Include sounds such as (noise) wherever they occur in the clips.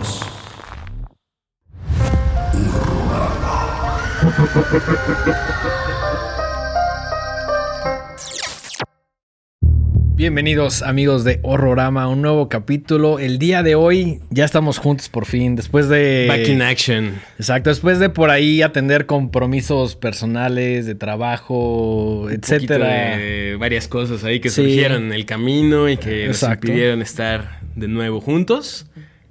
Bienvenidos. Bienvenidos amigos de Horrorama, un nuevo capítulo. El día de hoy ya estamos juntos por fin, después de... Back in action. Exacto, después de por ahí atender compromisos personales, de trabajo, Un etcétera. de varias cosas ahí que Sí. surgieron en el camino y que nos Exacto. impidieron estar de nuevo juntos.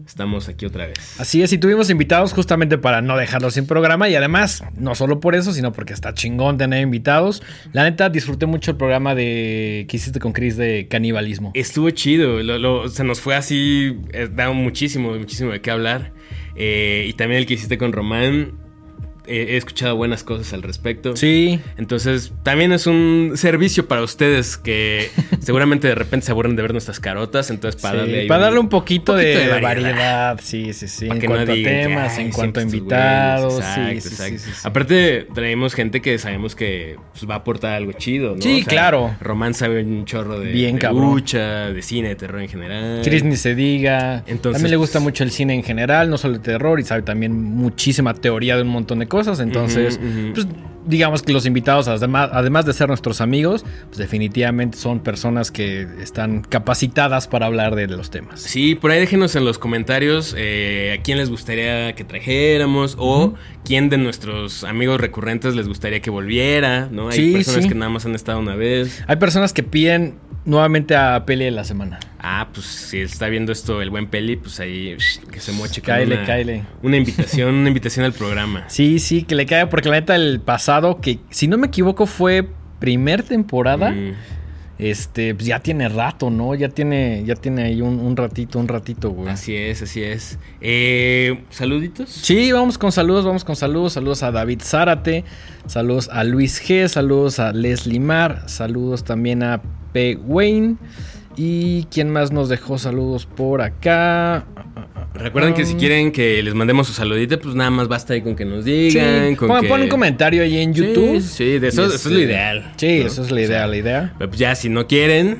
Estamos aquí otra vez. Así es, y tuvimos invitados justamente para no dejarlos sin programa y además, no solo por eso, sino porque está chingón tener invitados. La neta, disfruté mucho el programa de que hiciste con Chris de canibalismo. Estuvo chido, lo- lo- se nos fue así, eh, da muchísimo, muchísimo de qué hablar. Eh, y también el que hiciste con Román, he escuchado buenas cosas al respecto. Sí, Entonces, también es un servicio para ustedes que (laughs) seguramente de repente se aburren de ver nuestras carotas. Entonces, para sí, darle, para darle un poquito, poquito de, de variedad. variedad. Sí, sí, sí. En no cuanto a temas, "Ay, en cuanto a invitados. güeyes". sí, Exacto, sí, exacto. sí. Aparte, traemos gente que sabemos que pues, va a aportar algo chido, ¿no? Sí, claro. Román sabe un chorro de, Bien de lucha, de cine, de terror en general. Chris ni se diga. Entonces, también le gusta pues- mucho el cine en general, no solo el terror, y sabe también muchísima teoría de un montón de cosas. Entonces, pues digamos que los invitados, además, además de ser nuestros amigos, pues definitivamente son personas que están capacitadas para hablar de los temas. Sí, por ahí déjenos en los comentarios eh, a quién les gustaría que trajéramos o quién de nuestros amigos recurrentes les gustaría que volviera, ¿no? Hay Sí, personas sí. que nada más han estado una vez. Hay personas que piden nuevamente a Peli de la semana. Ah, pues si está viendo esto el buen peli, pues ahí que se moche Cáele, una, cáele. una invitación, una invitación al programa. Sí, sí, que le caiga, porque la neta, el pasado, que si no me equivoco fue primer temporada. Mm. Este, pues ya tiene rato, ¿no? Ya tiene, ya tiene ahí un, un ratito, un ratito, güey. Así es, así es. Eh, Saluditos. Sí, vamos con saludos, vamos con saludos. Saludos a David Zárate, saludos a Luis G, saludos a Leslie Mar, saludos también a P. Wayne. ¿Y quién más nos dejó saludos por acá? Recuerden que si Um, quieren que les mandemos su saludito, pues nada más basta ahí con que nos Sí, digan. con pon, que... pon un comentario ahí en Sí, YouTube. Sí, de eso, es este, lo ideal. Sí, ¿no? eso es la O idea, sea, la idea. Pues ya si no quieren,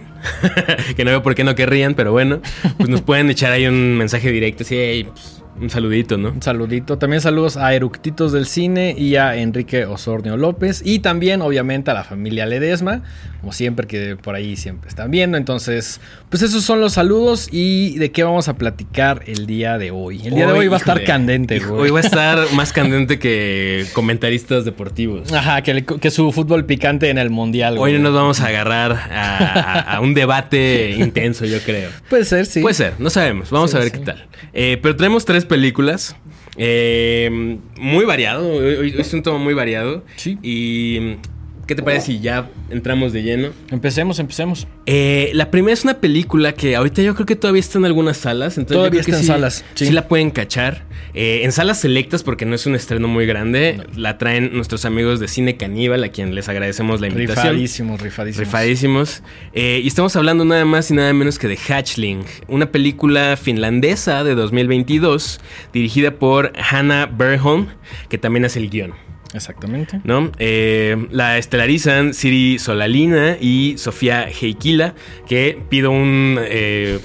(laughs) que no veo por qué no querrían, pero bueno, pues nos (laughs) pueden echar ahí un mensaje directo, así, "Hey, pues, un saludito, ¿no? Un saludito. También saludos a Eructitos del Cine y a Enrique Osornio López. Y también, obviamente, a la familia Ledesma. Como siempre, que por ahí siempre están viendo. Entonces, pues esos son los saludos. ¿Y de qué vamos a platicar el día de hoy? El día de hoy va a estar candente, hijo, güey. Hoy va a (laughs) estar más candente que comentaristas deportivos. Ajá, que, su fútbol picante en el mundial, Hoy no nos vamos a agarrar a, a- a un debate (laughs) intenso, yo creo. Puede ser, sí. Puede ser, no sabemos. Vamos Sí, a ver sí. qué tal. Eh, pero tenemos tres películas. eh, muy variado. Es un tomo muy variado. Sí. Y. ¿Qué te parece si ya entramos de lleno? Empecemos, empecemos. Eh, la primera es una película que ahorita yo creo que todavía está en algunas salas. Entonces Todavía está en sí- salas, sí. Sí. la pueden cachar. Eh, en salas selectas, porque no es un estreno muy grande. La traen nuestros amigos de Cine Caníbal, a quien les agradecemos la invitación. Rifadísimos, rifadísimos. Rifadísimos. Eh, y estamos hablando nada más y nada menos que de Hatchling, una película finlandesa de 2022 dirigida por Hannah Berholm, que también hace el guion. Exactamente. ¿no? Eh, la estelarizan Siri Solalina y Sofía Heikila, que pido un eh,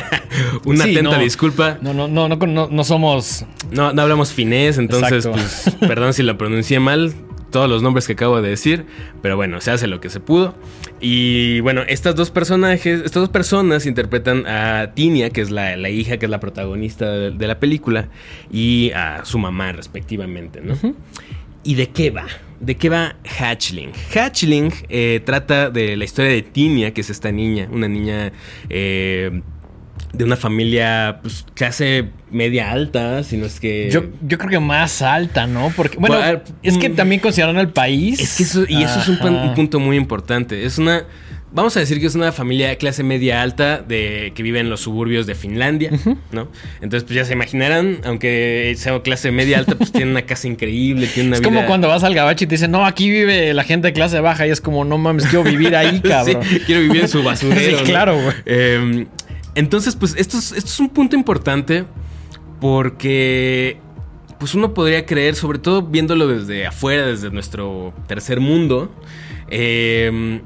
(laughs) una Sí, atenta no. disculpa. No, no, no, no, no, somos. No, no hablamos finés, entonces, pues, perdón si lo pronuncié mal. Todos los nombres que acabo de decir, pero bueno, se hace lo que se pudo. Y bueno, estas dos personajes, estas dos personas interpretan a Tinia, que es la, la hija, que es la protagonista de, de la película, y a su mamá, respectivamente, ¿no? ¿Y de qué va? ¿De qué va Hatchling? Hatchling eh, trata de la historia de Tinia, que es esta niña, una niña eh, de una familia pues, clase media alta, si no es que... Yo, yo creo que más alta, ¿no? Porque, bueno, es que mm, también consideran el país. Es que eso, y eso es un, un punto muy importante. Es una, vamos a decir que es una familia de clase media alta de que vive en los suburbios de Finlandia, ¿no? Entonces, pues ya se imaginarán, aunque sea clase media alta, pues tiene una casa increíble, tiene una Es vida... como cuando vas al gabacho y te dicen, no, aquí vive la gente de clase baja. Y es como, no mames, quiero vivir ahí, (laughs) cabrón. Sí, quiero vivir en su basurero. Sí, claro, güey. Eh, entonces, pues esto es, esto es un punto importante porque pues uno podría creer, sobre todo viéndolo desde afuera, desde nuestro tercer mundo, eh,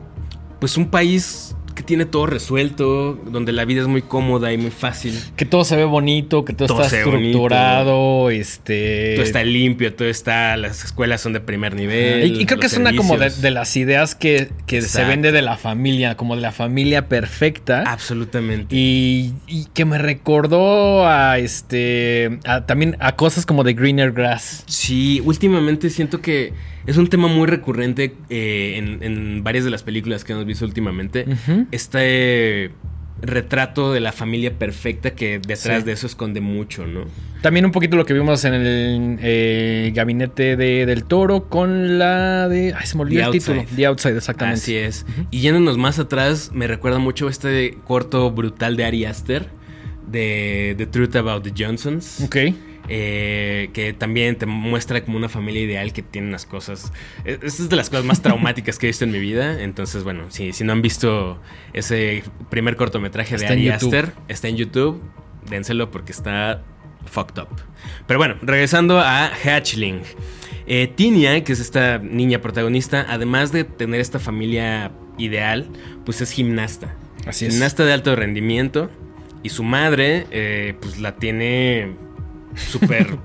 pues un país que tiene todo resuelto, donde la vida es muy cómoda y muy fácil. Que todo se ve bonito, que todo, Todo está bonito. estructurado, este... Todo está limpio, todo está. Las escuelas son de primer nivel. Y, y creo que es una como de, las ideas que, que se vende de la familia, como de la familia perfecta. Absolutamente. Y, y que me recordó a este. a- también a cosas como de Greener Grass. Sí, últimamente siento que es un tema muy recurrente eh, en, en varias de las películas que hemos visto últimamente. Este retrato de la familia perfecta que detrás Sí. de eso esconde mucho, ¿no? También un poquito lo que vimos en el eh, gabinete de- del toro con la de. Ay, se me olvidó The el título. The Outside, exactamente. Así es. Y yéndonos más atrás, me recuerda mucho este corto brutal de Ari Aster, de The Truth About the Johnsons. Ok. Eh, que también te muestra como una familia ideal que tiene unas cosas. e- Esta es de las cosas más traumáticas que he visto en mi vida. Entonces, bueno, si, si no han visto ese primer cortometraje de Está Ari. Aster, está en YouTube. Dénselo porque está fucked up. Pero bueno, regresando a Hatchling. Eh, Tinia, que es esta niña protagonista, además de tener esta familia ideal, pues es gimnasta. Así es. Gimnasta de alto rendimiento. Y su madre, eh, pues la tiene súper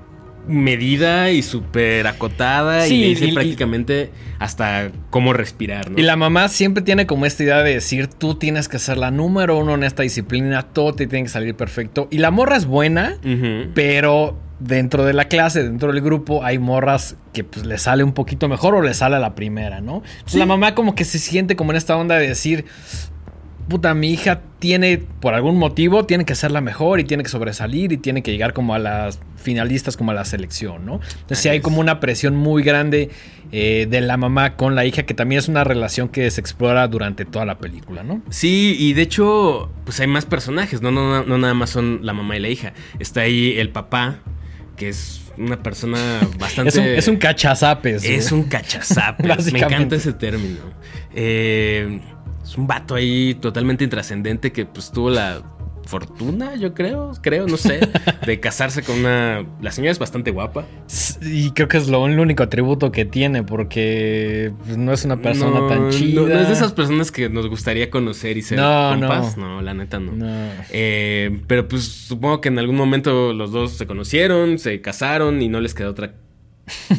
medida y súper acotada. Sí, y le dice y- prácticamente hasta cómo respirar, ¿no? Y la mamá siempre tiene como esta idea de decir, tú tienes que ser la número uno en esta disciplina, todo te tiene que salir perfecto. Y la morra es buena, pero dentro de la clase, dentro del grupo, hay morras que pues le sale un poquito mejor o le sale a la primera, ¿no? Entonces, La mamá como que se siente como en esta onda de decir, puta, mi hija tiene, por algún motivo, tiene que ser la mejor y tiene que sobresalir y tiene que llegar como a las finalistas, como a la selección, ¿no? Entonces sí hay como una presión muy grande eh, de la mamá con la hija, que también es una relación que se explora durante toda la película, ¿no? Sí, y de hecho, pues hay más personajes, no, no, no nada más son la mamá y la hija. Está ahí el papá, que es una persona (laughs) bastante... Es un, es un cachazapes. Es un cachazapes. (laughs) Me encanta ese término. Eh, es un vato ahí totalmente intrascendente que pues tuvo la fortuna, yo creo, creo, no sé, (laughs) de casarse con una... La señora es bastante guapa. Y creo que es lo, el único atributo que tiene, porque pues, no es una persona no, tan chida. No, no es de esas personas que nos gustaría conocer y ser No, compas. No. la neta no. No. Eh, pero pues supongo que en algún momento los dos se conocieron, se casaron y no les quedó otra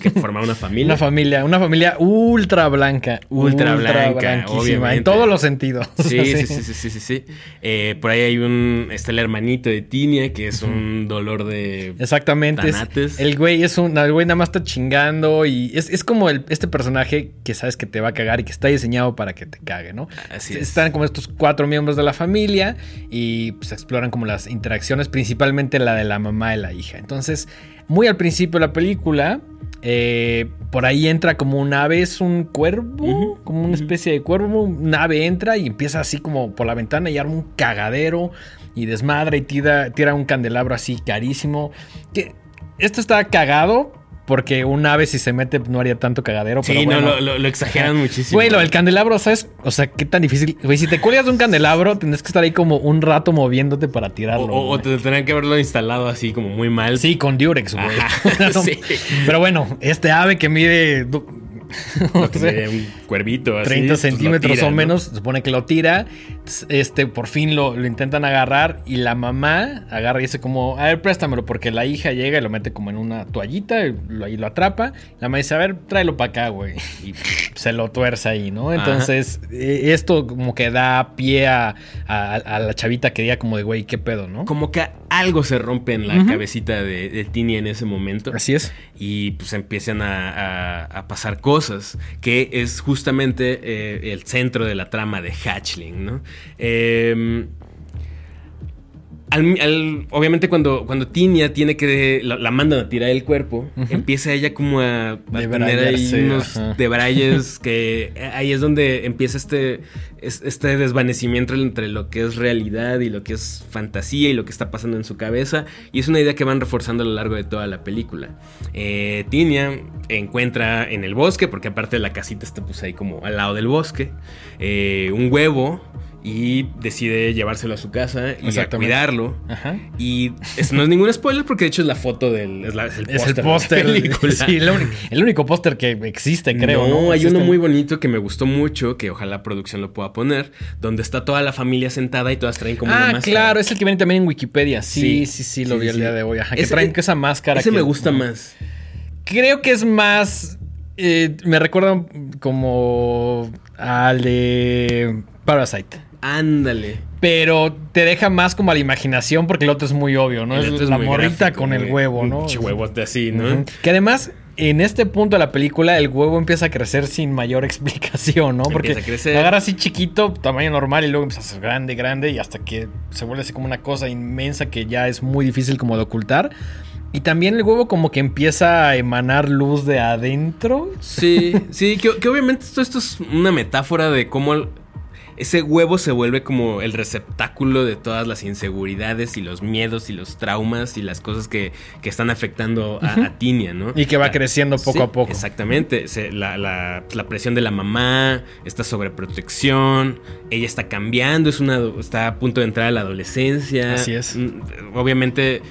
que formar una familia. Una familia, una familia ultra blanca. Ultra blanca, blanquísima, obviamente. En todos los sentidos. Sí, (laughs) sí, sí, sí, sí, sí, sí. Eh, por ahí hay un, está el hermanito de Tinia, que es un dolor de... Exactamente. es- el güey es un. El güey nada más está chingando. Y es, es como el, este personaje que sabes que te va a cagar y que está diseñado para que te cague, ¿no? Así es. Están como estos cuatro miembros de la familia y pues exploran como las interacciones, principalmente la de la mamá y la hija. Entonces, muy al principio de la película, eh, por ahí entra como un ave, es un cuervo, como una especie de cuervo. Un ave entra y empieza así como por la ventana y arma un cagadero y desmadra y tira, tira un candelabro así carísimo. Que esto está cagado. Porque un ave si se mete no haría tanto cagadero. Sí, pero no, bueno. lo, lo- lo exageran muchísimo. Güey, lo del candelabro, ¿sabes? O sea, qué tan difícil. Güey, si te cuelgas de un candelabro, tendrás que estar ahí como un rato moviéndote para tirarlo. o- te tendrían que haberlo instalado así como muy mal. Sí, con Durex, güey. Ajá, (laughs) No, sí. Pero bueno, este ave que mide (laughs) o sea, un cuervito así. 30 pues, centímetros tira, o ¿no? menos, supone que lo tira. Este, por fin lo, lo intentan agarrar y la mamá agarra y dice como, a ver, préstamelo, porque la hija llega y lo mete como en una toallita y lo, atrapa. La mamá dice, a ver, tráelo para acá, güey. (laughs) Y se lo tuerce ahí, ¿no? Entonces, eh, esto como que da pie a, a- a la chavita que diga como de, güey, ¿qué pedo, no? Como que algo se rompe en la cabecita de, de Tini en ese momento. Así es. y pues empiezan a, a- a pasar cosas, que es justamente eh, el centro de la trama de Hatchling, ¿no? Em, al- al- obviamente cuando, cuando Tinia tiene que... La, la mandan a tirar el cuerpo, empieza ella como a, a tener ahí unos ajá. debrayes (laughs) que ahí es donde empieza este, es- este desvanecimiento entre lo que es realidad y lo que es fantasía y lo que está pasando en su cabeza. Y es una idea que van reforzando a lo largo de toda la película. Eh, Tinia encuentra en el bosque, porque aparte la casita está pues ahí como al lado del bosque, eh, un huevo y decide llevárselo a su casa y a cuidarlo. Ajá. Y eso no es ningún spoiler porque de hecho es la foto del. Es, la- es el Es el póster. de la película. Sí, (laughs) el, único- el único póster que existe, creo. no, No, hay Existe- uno muy bonito que me gustó mucho, que ojalá la producción lo pueda poner, donde está toda la familia sentada y todas traen como una Ah, máscara. claro, es el que viene también en Wikipedia. Sí, sí, Sí, sí, lo sí, vi el sí. día de hoy. Ajá, que Ese- traen esa máscara. Ese que- me gusta más. Creo que es más. eh, me recuerda como al de Parasite. Ándale. Pero te deja más como a la imaginación porque el otro es muy obvio, ¿no? Es la morrita gráfico, con el huevo, un ¿no? pinche huevote así, ¿no? Que además, en este punto de la película, el huevo empieza a crecer sin mayor (laughs) explicación, ¿no? Porque Empieza a crecer. lo agarra así chiquito, tamaño normal, y luego empieza a ser grande, grande, y hasta que se vuelve así como una cosa inmensa que ya es muy difícil como de ocultar. Y también el huevo como que empieza a emanar luz de adentro. Sí, sí, que, que obviamente esto, esto es una metáfora de cómo el- ese huevo se vuelve como el receptáculo de todas las inseguridades y los miedos y los traumas y las cosas que, que están afectando a, a Tinia, ¿no? Y que va La- creciendo poco Sí, a poco. Exactamente. Se- la, la- la presión de la mamá, esta sobreprotección, ella está cambiando, es una, está a punto de entrar a la adolescencia. Así es. Mm, Obviamente,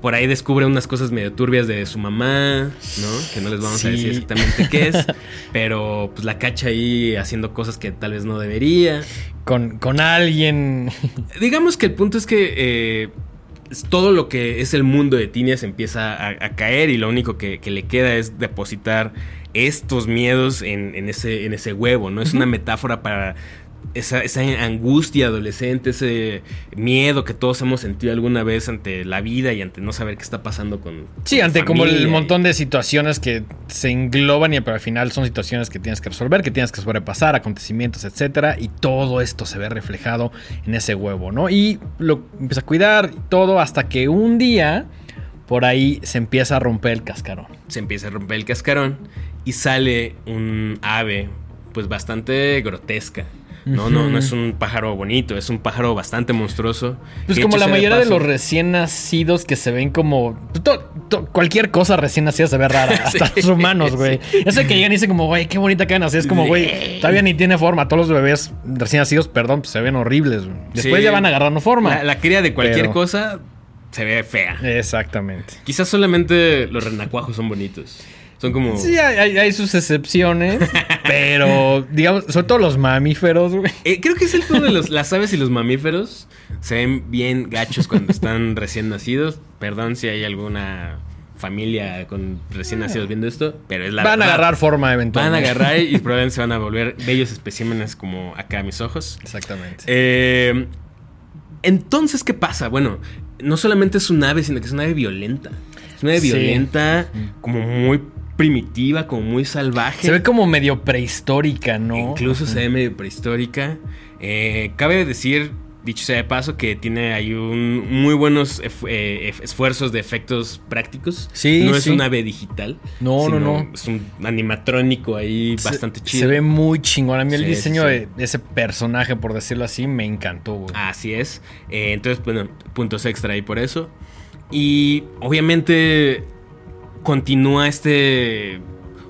por ahí descubre unas cosas medio turbias de su mamá, ¿no? Que no les vamos a decir exactamente qué es. (laughs) pero pues la cacha ahí haciendo cosas que tal vez no debería. Con, con alguien. (laughs) Digamos que el punto es que eh, todo lo que es el mundo de Tinia se empieza a, a caer y lo único que, que le queda es depositar estos miedos en, en ese, en ese huevo, ¿no? Es una metáfora para esa, esa angustia adolescente, ese miedo que todos hemos sentido alguna vez ante la vida y ante no saber qué está pasando con... Sí, con ante como el y- montón de situaciones que se engloban y pero al final son situaciones que tienes que resolver, que tienes que sobrepasar, acontecimientos, etcétera, y todo esto se ve reflejado en ese huevo, ¿no? Y lo empieza a cuidar todo hasta que un día por ahí se empieza a romper el cascarón. se empieza a romper el cascarón y sale un ave pues bastante grotesca. No, no, no es un pájaro bonito, es un pájaro bastante monstruoso. Pues como la mayoría de los recién nacidos que se ven como... to- to- cualquier cosa recién nacida se ve rara, (laughs) hasta Sí, los humanos, güey. Ese que llegan y dicen como, güey, qué bonita que nacer. Es como, Sí. güey, todavía ni tiene forma. Todos los bebés recién nacidos, perdón, pues se ven horribles. Después Sí. ya van agarrando forma. La, la cría de cualquier Pero- cosa se ve fea. Exactamente. Quizás solamente los renacuajos son bonitos. Son como... Sí, hay, hay- sus excepciones, (laughs) pero digamos, sobre todo los mamíferos, güey. Eh, creo que es el punto de los, las aves y los mamíferos. Se ven bien gachos cuando están recién nacidos. Perdón si hay alguna familia con recién nacidos viendo esto, pero es la Van a agarrar forma Van a eventualmente. agarrar y (laughs) probablemente se van a volver bellos especímenes como acá a mis ojos. Exactamente. Eh, entonces, ¿qué pasa? Bueno, no solamente es un ave, sino que es una ave violenta. Es una ave Sí. violenta, como muy primitiva, como muy salvaje. Se ve como medio prehistórica, ¿no? Incluso se ve medio prehistórica. Eh, cabe decir, dicho sea de paso, que tiene ahí un muy buenos eh, esfuerzos de efectos prácticos. Sí, No es sí. un ave digital. No, no, no. Es un animatrónico ahí Se- bastante chido. Se ve muy chingón. A mí el diseño de ese personaje, por decirlo así, me encantó, güey. Así es. Eh, entonces, bueno, puntos extra ahí por eso. Y obviamente continúa este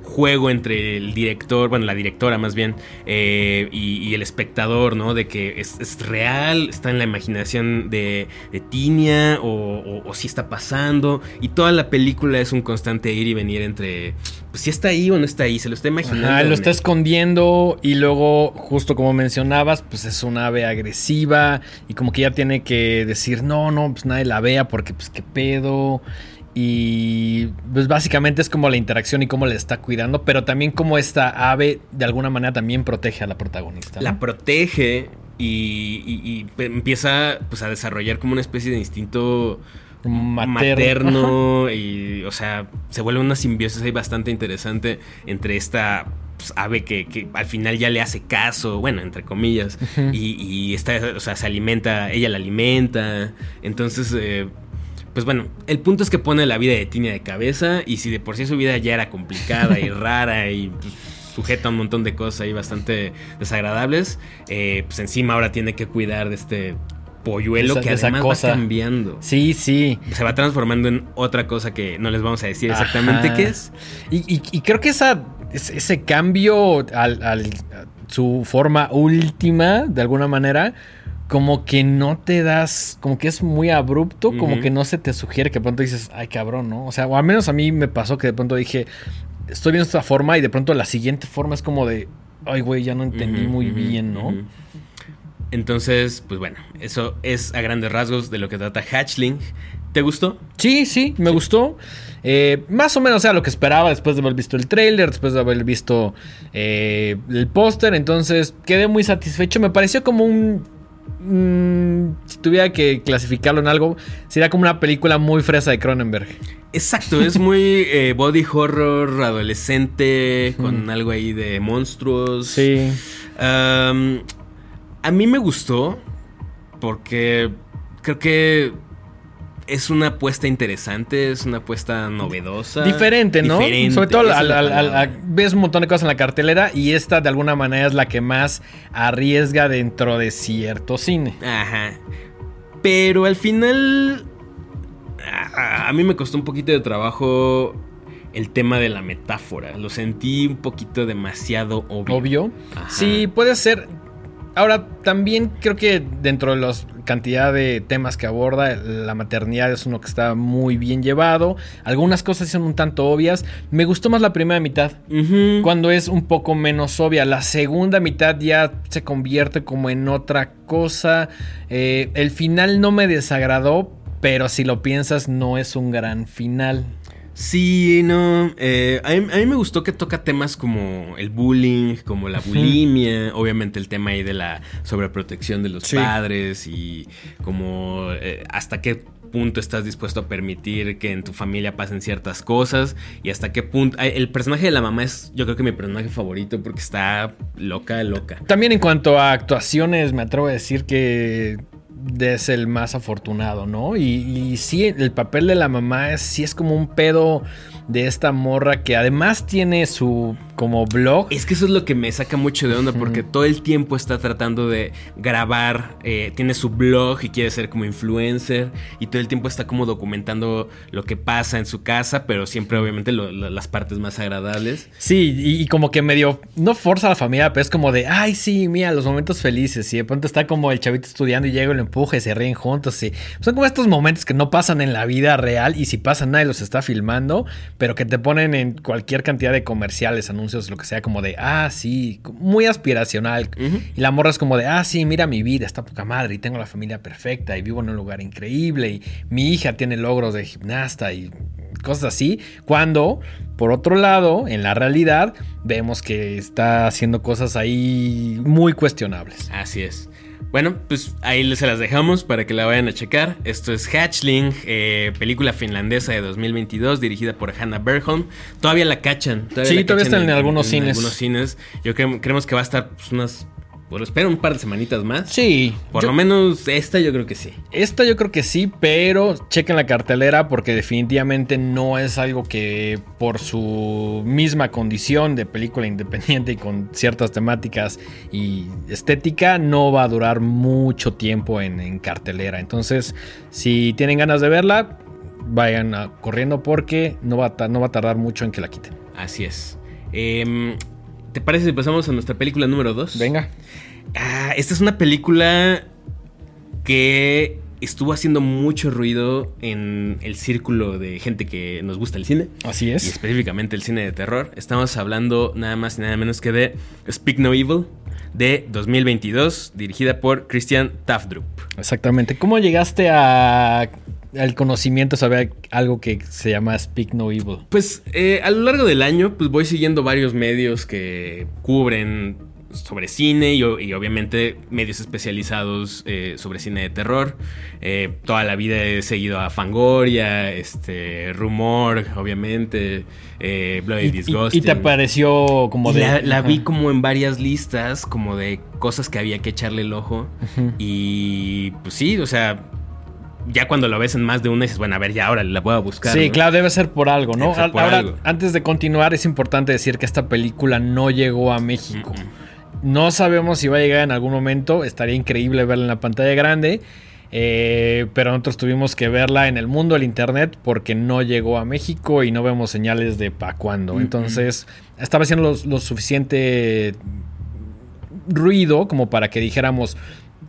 juego entre el director, bueno, la directora más bien, eh, y, y el espectador, ¿no? De que es, es real, está en la imaginación de, de Tinia, o, o- o si está pasando. Y toda la película es un constante ir y venir entre, pues si está ahí o no está ahí, se lo está imaginando. Ajá, lo está escondiendo y luego, justo como mencionabas, pues es una ave agresiva y como que ya tiene que decir, no, no, pues nadie la vea porque pues qué pedo. Y pues básicamente es como la interacción y cómo le está cuidando, pero también como esta ave de alguna manera también protege a la protagonista. ¿no? la protege y, y- empieza pues a desarrollar como una especie de instinto Materno. materno (laughs) y o sea se vuelve una simbiosis ahí bastante interesante entre esta pues, ave que, que al final ya le hace caso bueno entre comillas y, y esta o sea se alimenta ella la alimenta entonces eh, pues bueno, el punto es que pone la vida de Tinia de cabeza y si de por sí su vida ya era complicada y (laughs) rara y pues, sujeta a un montón de cosas ahí bastante desagradables, eh, pues encima ahora tiene que cuidar de este polluelo Esa- que además cosa. va cambiando. Sí, sí. Se va transformando en otra cosa que no les vamos a decir exactamente Ajá. qué es. Y, y- y creo que esa, ese, cambio al, al- su forma última, de alguna manera, como que no te das, como que es muy abrupto, como que no se te sugiere que de pronto dices, ay cabrón, ¿no? O sea, o al menos a mí me pasó que de pronto dije, estoy viendo esta forma y de pronto la siguiente forma es como de, ay güey, ya no entendí muy bien, ¿no? Entonces, pues bueno, eso es a grandes rasgos de lo que trata Hatchling. ¿Te gustó? Sí, sí, me gustó. Eh, más o menos era lo que esperaba después de haber visto el trailer, después de haber visto eh, el póster. Entonces quedé muy satisfecho. Me pareció como un. Mm, si tuviera que clasificarlo en algo, sería como una película muy fresa de Cronenberg. Exacto, es muy eh, body horror adolescente, con algo ahí de monstruos. Sí. A mí me gustó porque creo que es una apuesta interesante, es una apuesta novedosa. Diferente, ¿no? Diferente, Sobre todo al- al- al- ves un montón de cosas en la cartelera y esta de alguna manera es la que más arriesga dentro de cierto cine. Ajá. Pero al final. A, a mí me costó un poquito de trabajo el tema de la metáfora. Lo sentí un poquito demasiado obvio. obvio. Ajá. Sí, puede ser. Ahora, también creo que dentro de la cantidad de temas que aborda, la maternidad es uno que está muy bien llevado. Algunas cosas son un tanto obvias. Me gustó más la primera mitad. Cuando es un poco menos obvia. La segunda mitad ya se convierte como en otra cosa. Eh, el final no me desagradó, pero si lo piensas, no es un gran final. Sí, no. eh, a, mí, a mí me gustó que toca temas como el bullying, como la bulimia, obviamente el tema ahí de la sobreprotección de los Sí. padres y como eh, hasta qué punto estás dispuesto a permitir que en tu familia pasen ciertas cosas y hasta qué punto... El personaje de la mamá es yo creo que mi personaje favorito porque está loca, loca. También en cuanto a actuaciones, me atrevo a decir que es el más afortunado, ¿no? Y, y sí, el papel de la mamá es, sí es como un pedo de esta morra que además tiene su como blog. Es que eso es lo que me saca mucho de onda porque todo el tiempo está tratando de grabar, eh, tiene su blog y quiere ser como influencer y todo el tiempo está como documentando lo que pasa en su casa, pero siempre obviamente lo- lo- las partes más agradables. Sí, y, y como que medio, no forza a la familia, pero es como de, ay, sí, mira, los momentos felices. Y de pronto está como el chavito estudiando y llega y lo empuja y se ríen juntos. Y son como estos momentos que no pasan en la vida real y si pasan nadie los está filmando, pero que te ponen en cualquier cantidad de comerciales, anuncios, lo que sea, como de, ah, sí, muy aspiracional. Y la morra es como de, ah, sí, mira mi vida, está poca madre y tengo la familia perfecta y vivo en un lugar increíble y mi hija tiene logros de gimnasta y cosas así. Cuando, por otro lado, en la realidad, vemos que está haciendo cosas ahí muy cuestionables. Así es. Bueno, pues ahí se las dejamos para que la vayan a checar. Esto es Hatchling, eh, película finlandesa de 2022 dirigida por Hannah Bergholm. Todavía la cachan. Sí, la todavía cachan está en algunos en cines. algunos cines. Yo creemos que va a estar pues, unas... Bueno, espero un par de semanitas más. Sí. Por yo- lo menos esta yo creo que sí. Esta yo creo que sí, pero chequen la cartelera porque definitivamente no es algo que por su misma condición de película independiente y con ciertas temáticas y estética no va a durar mucho tiempo en, en cartelera. Entonces, si tienen ganas de verla, vayan a- corriendo porque no va, a, no va a tardar mucho en que la quiten. Así es. Em, ¿Te parece si pasamos a nuestra película número 2? Venga. Ah, esta es una película que estuvo haciendo mucho ruido en el círculo de gente que nos gusta el cine. Así Y es. específicamente el cine de terror. Estamos hablando nada más y nada menos que de Speak No Evil de 2022, dirigida por Christian Tafdrup. Exactamente. ¿Cómo llegaste a al conocimiento saber algo que se llama Speak No Evil? Pues eh, a lo largo del año pues voy siguiendo varios medios que cubren sobre cine y, obviamente medios especializados eh, sobre cine de terror. Eh, toda la vida he seguido a Fangoria, este, Rumor, obviamente, eh, Bloody Y, y- Disgusting. y te pareció como de. la, la vi como en varias listas, como de cosas que había que echarle el ojo. Y pues sí, o sea, ya cuando lo ves en más de una dices, bueno, a ver, ya ahora la voy a buscar. Sí, ¿no? claro, debe ser por algo, ¿no? Por Ahora, algo. antes de continuar, es importante decir que esta película no llegó a México. No sabemos si va a llegar en algún momento. Estaría increíble verla en la pantalla grande. eh, pero nosotros tuvimos que verla en el mundo del internet porque no llegó a México y no vemos señales de pa' cuándo. Mm, Entonces, estaba lo, lo suficiente ruido como para que dijéramos,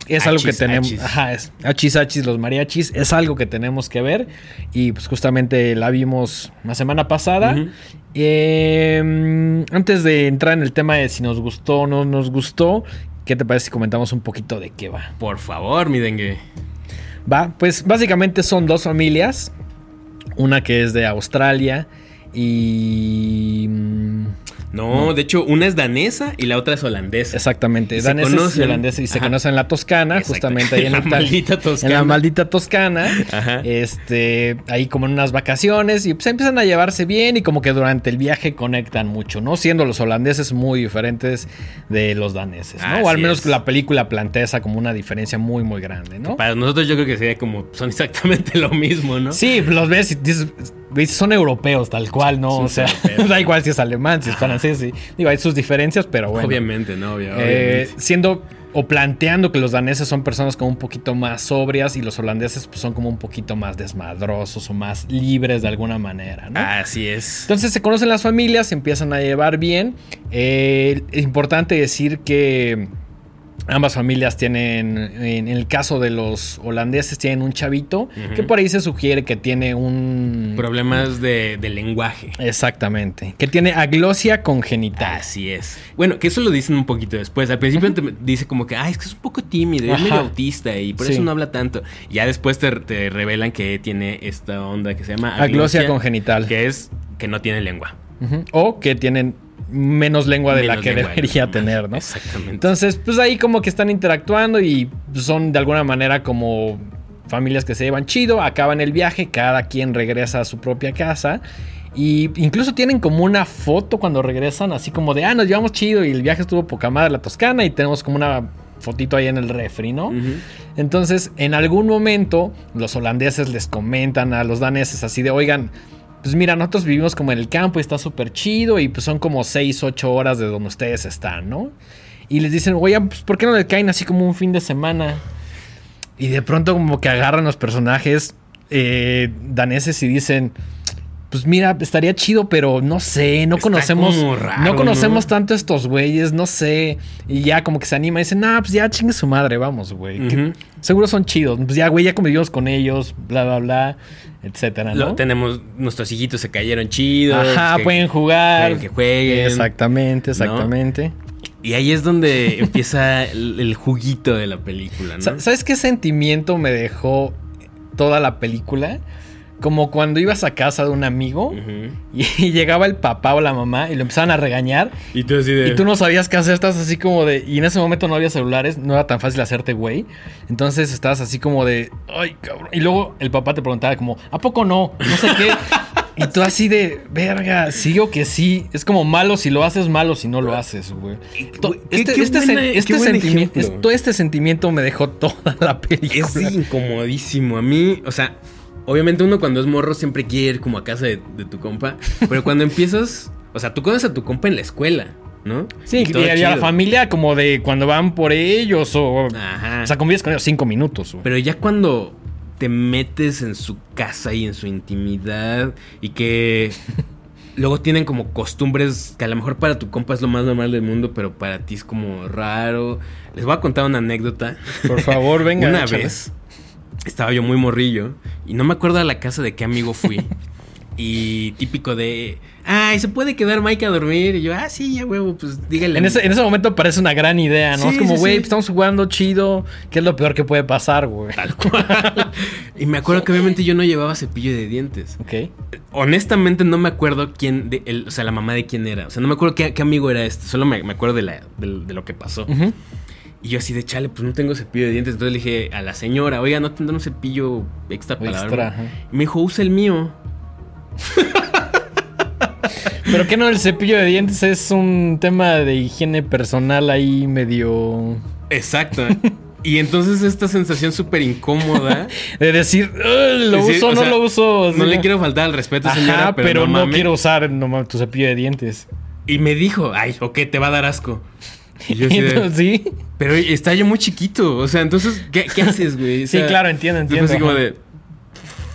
es algo que tenemos. Ajá, es achis, achis, los mariachis. Es algo que tenemos que ver. Y pues justamente la vimos la semana pasada. Eh, antes de entrar en el tema de si nos gustó o no nos gustó, ¿qué te parece si comentamos un poquito de qué va? Por favor, mi dengue. Va, pues básicamente son dos familias. Una que es de Australia y... mm, No, de hecho, una es danesa y la otra es holandesa. Exactamente, daneses y holandeses y se conocen en la Toscana, Exacto. justamente ahí en, (laughs) la maldita Toscana. En la maldita Toscana. Ajá. Este, ahí como en unas vacaciones y pues empiezan a llevarse bien y como que durante el viaje conectan mucho, ¿no? Siendo los holandeses muy diferentes de los daneses, ¿no? o al menos es. la película plantea esa como una diferencia muy, muy grande, ¿no? Para nosotros yo creo que sería como, son exactamente (laughs) lo mismo, ¿no? Sí, los ves y dices, son europeos tal cual, ¿no? Son o sea, (laughs) da igual si es alemán, si es francés, sí. Digo, hay sus diferencias, pero bueno. Obviamente, no, obvio- Eh, obviamente. siendo o planteando que los daneses son personas como un poquito más sobrias y los holandeses pues, son como un poquito más desmadrosos o más libres de alguna manera, ¿no? Así es. Entonces se conocen las familias, se empiezan a llevar bien. Eh, es importante decir que ambas familias tienen, en el caso de los holandeses, tienen un chavito que por ahí se sugiere que tiene un... Problemas de, de lenguaje. Exactamente, que tiene aglosia congenital. Así es. Bueno, que eso lo dicen un poquito después. Al principio te dice como que, ay, es que es un poco tímido, es Ajá. medio autista y por Sí. eso no habla tanto. Ya después te, te revelan que tiene esta onda que se llama Aglosia congenital. Que es que no tiene lengua. O que tienen menos lengua de la que de debería tener, ¿no? Exactamente. Entonces, pues ahí como que están interactuando y son de alguna manera como familias que se llevan chido, acaban el viaje, cada quien regresa a su propia casa. Y incluso tienen como una foto cuando regresan, así como de, ah, nos llevamos chido y el viaje estuvo poca madre la Toscana y tenemos como una fotito ahí en el refri, ¿no? Entonces, en algún momento, los holandeses les comentan a los daneses así de, oigan, pues mira, nosotros vivimos como en el campo y está súper chido y pues son como 6, 8 horas de donde ustedes están, ¿no? Y les dicen, oigan, pues ¿por qué no le caen así como un fin de semana? Y de pronto como que agarran los personajes eh, daneses y dicen... Pues mira, estaría chido, pero no sé, no Está conocemos. raro, no conocemos ¿no? tanto estos güeyes, no sé. Y ya como que se anima y dice, nah, pues ya chingue su madre, vamos, güey. Seguro son chidos. Pues ya, güey, ya convivimos con ellos, bla, bla, bla, etcétera, Lo- ¿no? tenemos, nuestros hijitos se cayeron chidos. Ajá, que- pueden jugar. que jueguen. Exactamente, exactamente. Y ahí es donde (laughs) empieza el, el juguito de la película, ¿Sabes qué sentimiento me dejó toda la película? Como cuando ibas a casa de un amigo y llegaba el papá o la mamá y lo empezaban a regañar Y tú así de... Y tú no sabías qué hacer, estás así como de. Y en ese momento no había celulares, no era tan fácil hacerte güey. Entonces estabas así como de. Ay, cabrón. Y luego el papá te preguntaba, como, ¿a poco no? No sé qué. y tú así de, verga, sí o que sí. Es como malo si lo haces, malo si no lo haces, güey. Este, qué este buena- este sentimiento, este sentimiento me dejó toda la (laughs) película. Es incomodísimo. A mí, o sea, obviamente uno cuando es morro siempre quiere ir como a casa de, de tu compa. (laughs) Pero cuando empiezas, o sea, tú conoces a tu compa en la escuela, ¿no? Sí, Y y, a la familia como de cuando van por ellos o... Ajá. O sea, convives con ellos cinco minutos. Pero ya cuando te metes en su casa y en su intimidad y que (laughs) luego tienen como costumbres que a lo mejor para tu compa es lo más normal del mundo, pero para ti es como raro. Les voy a contar una anécdota. Por favor, (laughs) venga. una échale. vez estaba yo muy morrillo y no me acuerdo a la casa de qué amigo fui. (laughs) y típico de, ay, ¿se puede quedar Mike a dormir? Y yo, ah, sí, ya huevo, pues dígale. En ese, en ese momento parece una gran idea, ¿no? Sí, es como, güey, sí. estamos jugando chido. ¿Qué es lo peor que puede pasar, güey? Tal cual. y me acuerdo que obviamente yo no llevaba cepillo de dientes. Ok. Honestamente no me acuerdo quién, de, el- o sea, la mamá de quién era. O sea, no me acuerdo qué, qué amigo era este. Solo me, me acuerdo de, la, de, de lo que pasó. Y yo así de chale, pues no tengo cepillo de dientes. Entonces le dije a la señora, oiga, ¿no tendrá un cepillo extra para Extra, algo?" ajá. Y me dijo, usa el mío. (laughs) Pero que no, el cepillo de dientes es un tema de higiene personal ahí medio. Exacto. y entonces esta sensación súper incómoda. (laughs) De decir, "Ugh, lo uso, o no sea, lo uso. No le quiero faltar al respeto, Ajá, señora, pero, pero, no, mames. quiero usar no tu cepillo de dientes. Y me dijo, ay, ok, te va a dar asco. Y yo (laughs) así de, sí. Pero está yo muy chiquito. O sea, entonces, ¿qué, qué haces, güey? O Sí, sea, claro, entiendo, entiendo. así como de.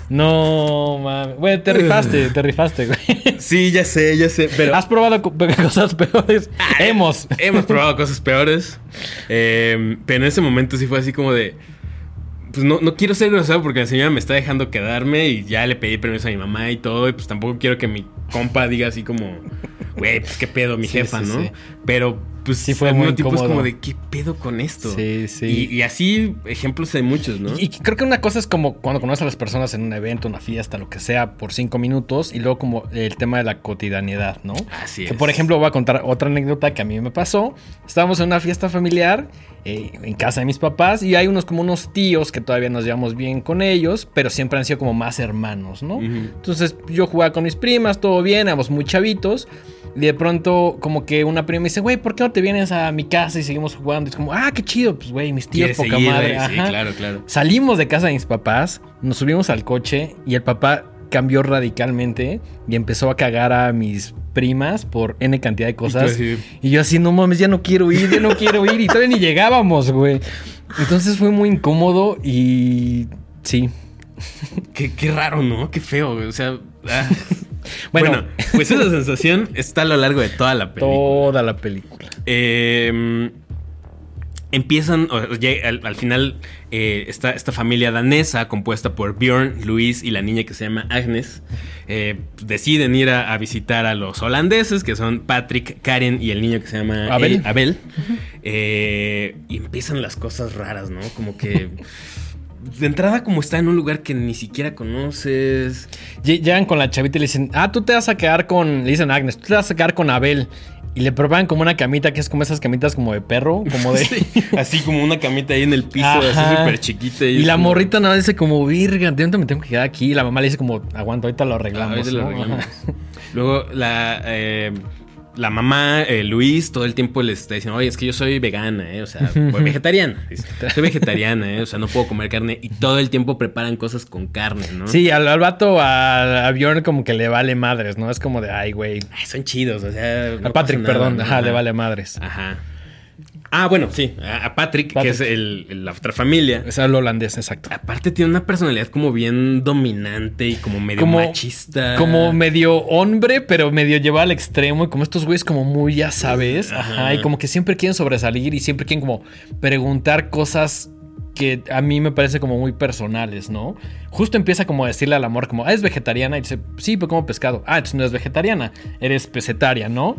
No, mames. Güey, te rifaste, te rifaste, güey. Sí, ya sé, ya sé. Pero ¿Has probado co- cosas peores? Hemos. hemos (laughs) probado cosas peores. Eh, pero en ese momento sí fue así como de. Pues no, no quiero ser grosero porque la señora me está dejando quedarme y ya le pedí permiso a mi mamá y todo. Y pues tampoco quiero que mi compa diga así como, güey, pues qué pedo, mi Sí, jefa, sí, ¿no? sí. Pero pues Sí fue muy tiempo es como de, ¿qué pedo con esto? Sí, sí. Y, y así ejemplos hay muchos, ¿no? Y creo que una cosa es como cuando conoces a las personas en un evento, una fiesta, lo que sea, por cinco minutos, y luego como el tema de la cotidianidad, ¿no? Así Que es. por ejemplo voy a contar otra anécdota que a mí me pasó. Estábamos en una fiesta familiar eh, en casa de mis papás y hay unos como unos tíos que todavía nos llevamos bien con ellos, pero siempre han sido como más hermanos, ¿no? Entonces yo jugaba con mis primas, todo bien, éramos muy chavitos. Y de pronto como que una prima me dice, güey, ¿por qué no te vienes a mi casa y seguimos jugando? Y es como, ah, qué chido, pues güey, mis tíos, ¿Quieres poca seguir? madre. Eh, Sí, Ajá. claro, claro. Salimos de casa de mis papás, nos subimos al coche y el papá cambió radicalmente y empezó a cagar a mis primas por N cantidad de cosas. Y yo así, no mames, ya no quiero ir, ya no quiero ir. Y todavía ni llegábamos, güey. Entonces fue muy incómodo y sí. Qué, qué raro, ¿no? Qué feo, güey. O sea. ah. (laughs) Bueno. Bueno, pues esa sensación está a lo largo de toda la película. Toda la película. Eh, empiezan, al, al final, eh, esta, esta familia danesa compuesta por Bjorn, Luis y la niña que se llama Agnes, eh, deciden ir a, a visitar a los holandeses, que son Patrick, Karen y el niño que se llama Abel. eh, Abel. Eh, y empiezan las cosas raras, ¿no? Como que... (laughs) De entrada, como está en un lugar que ni siquiera conoces. Lle- Llegan con la chavita y le dicen, ah, tú te vas a quedar con, le dicen Agnes, tú te vas a quedar con Abel. Y le preparan como una camita que es como esas camitas como de perro, como de... (laughs) Sí, así como una camita ahí en el piso, Ajá. así súper chiquita. Y la como- morrita nada dice como, virga, ¿de dónde me tengo que quedar aquí? Y la mamá le dice como, aguanta, ahorita lo arreglamos. Ah, ahorita lo arreglamos. Luego la, eh, la mamá, eh, Luis, todo el tiempo les está diciendo, oye, es que yo soy vegana, ¿eh? O sea, (laughs) vegetariana. Soy vegetariana, ¿eh? O sea, no puedo comer carne. Y todo el tiempo preparan cosas con carne, ¿no? Sí, al, al vato, a, a Bjorn como que le vale madres, ¿no? Es como de, ay, güey. Son chidos, o sea... no a Patrick, nada, perdón, le vale madres. Ajá. Ah, bueno, sí, a, Patrick, Patrick. que es el, el- la otra familia. Es el holandés, exacto. Aparte tiene una personalidad como bien dominante y como medio Como- machista. Como medio hombre, pero medio lleva al extremo. Y como estos güeyes como muy, ya sabes. Ajá. Ajá. Y como que siempre quieren sobresalir y siempre quieren como preguntar cosas que a mí me parece como muy personales, ¿no? Justo empieza como a decirle al amor como, ah, es vegetariana. Y dice, sí, pero como pescado. Ah, entonces no eres vegetariana, eres pesetaria, ¿no?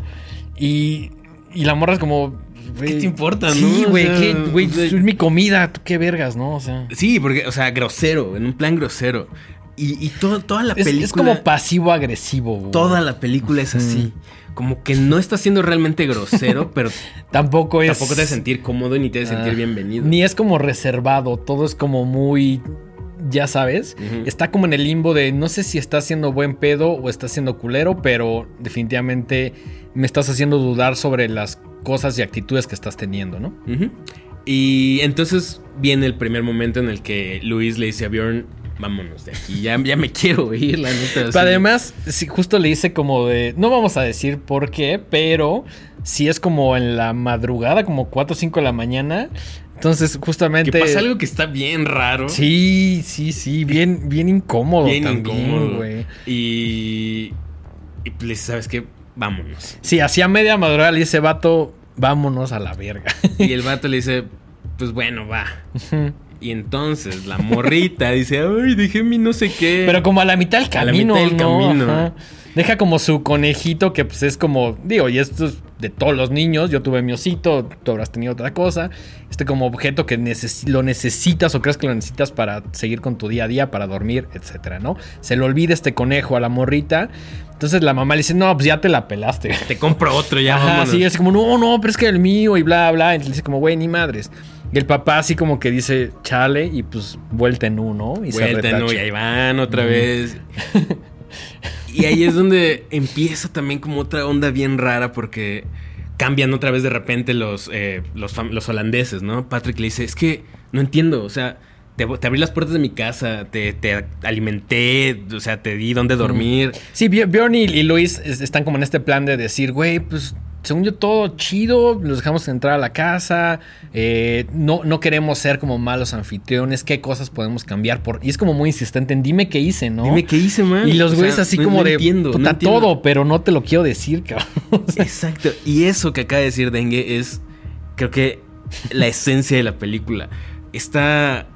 Y, y la morra es como... ¿Qué te importa, Sí, no? O güey, sea, ¿qué, güey, es mi comida, tú qué vergas, ¿no? O sea... Sí, porque, o sea, grosero, en un plan grosero. Y, y todo- toda la película. es como pasivo-agresivo. güey. Toda la película es así. Como que no está siendo realmente grosero, (laughs) pero Tampoco es... tampoco te hace sentir cómodo ni te hace sentir Ah, bienvenido. Ni es como reservado, todo es como muy. Ya sabes, está como en el limbo de no sé si está haciendo buen pedo o está haciendo culero, pero definitivamente me estás haciendo dudar sobre las cosas y actitudes que estás teniendo, ¿no? Y entonces viene el primer momento en el que Luis le dice a Bjorn, vámonos de aquí, ya, ya me (laughs) quiero ir, la neta. Pero además, sí, justo le hice como de. No vamos a decir por qué, pero si es como en la madrugada, como 4 o 5 de la mañana. Entonces, justamente. Que pasa algo que está bien raro. Sí, sí, sí, bien, bien incómodo bien también, incómodo. güey. Y, y pues ¿sabes qué? Vámonos. Sí, hacía media madrugada le dice, vato, vámonos a la verga. (laughs) Y el vato le dice, pues bueno, va. Y entonces la morrita dice, ay, dejé mi no sé qué. Pero como a la mitad del A la camino, mitad del ¿no? camino. Ajá. Deja como su conejito, que pues es como, digo, y esto es de todos los niños. Yo tuve mi osito, tú habrás tenido otra cosa. Este como objeto que neces- lo necesitas o crees que lo necesitas para seguir con tu día a día, para dormir, etcétera, ¿no? Se le olvida este conejo a la morrita. Entonces la mamá le dice, no, pues ya te la pelaste. Te compro otro ya, Ajá, vámonos. sí, así como, no, no, pero es que el mío y bla, bla. Entonces le dice como, güey, ni madres. Y el papá así como que dice, chale, y pues vuelta en uno. Y se Vuelta, ¿no? retacha. Y ahí van otra vez. (laughs) y ahí es donde empieza también como otra onda bien rara porque cambian otra vez de repente los, eh, los, los holandeses, ¿no? Patrick le dice, es que no entiendo, o sea, te, te abrí las puertas de mi casa, te, te alimenté, o sea, te di dónde dormir. Sí, Bj- Bjorn y, y Luis es- están como en este plan de decir, güey, pues según yo, todo chido. Los dejamos entrar a la casa. eh, no, no queremos ser como malos anfitriones. ¿Qué cosas podemos cambiar? Por... Y es como muy insistente en dime qué hice, ¿no? Dime qué hice, man. Y los O sea, güeyes así no- como no de entiendo, no puta entiendo. todo, pero no te lo quiero decir, cabrón. (laughs) O sea, Exacto. Y eso que acaba de decir Dengue es, creo que, la esencia de la película. Esta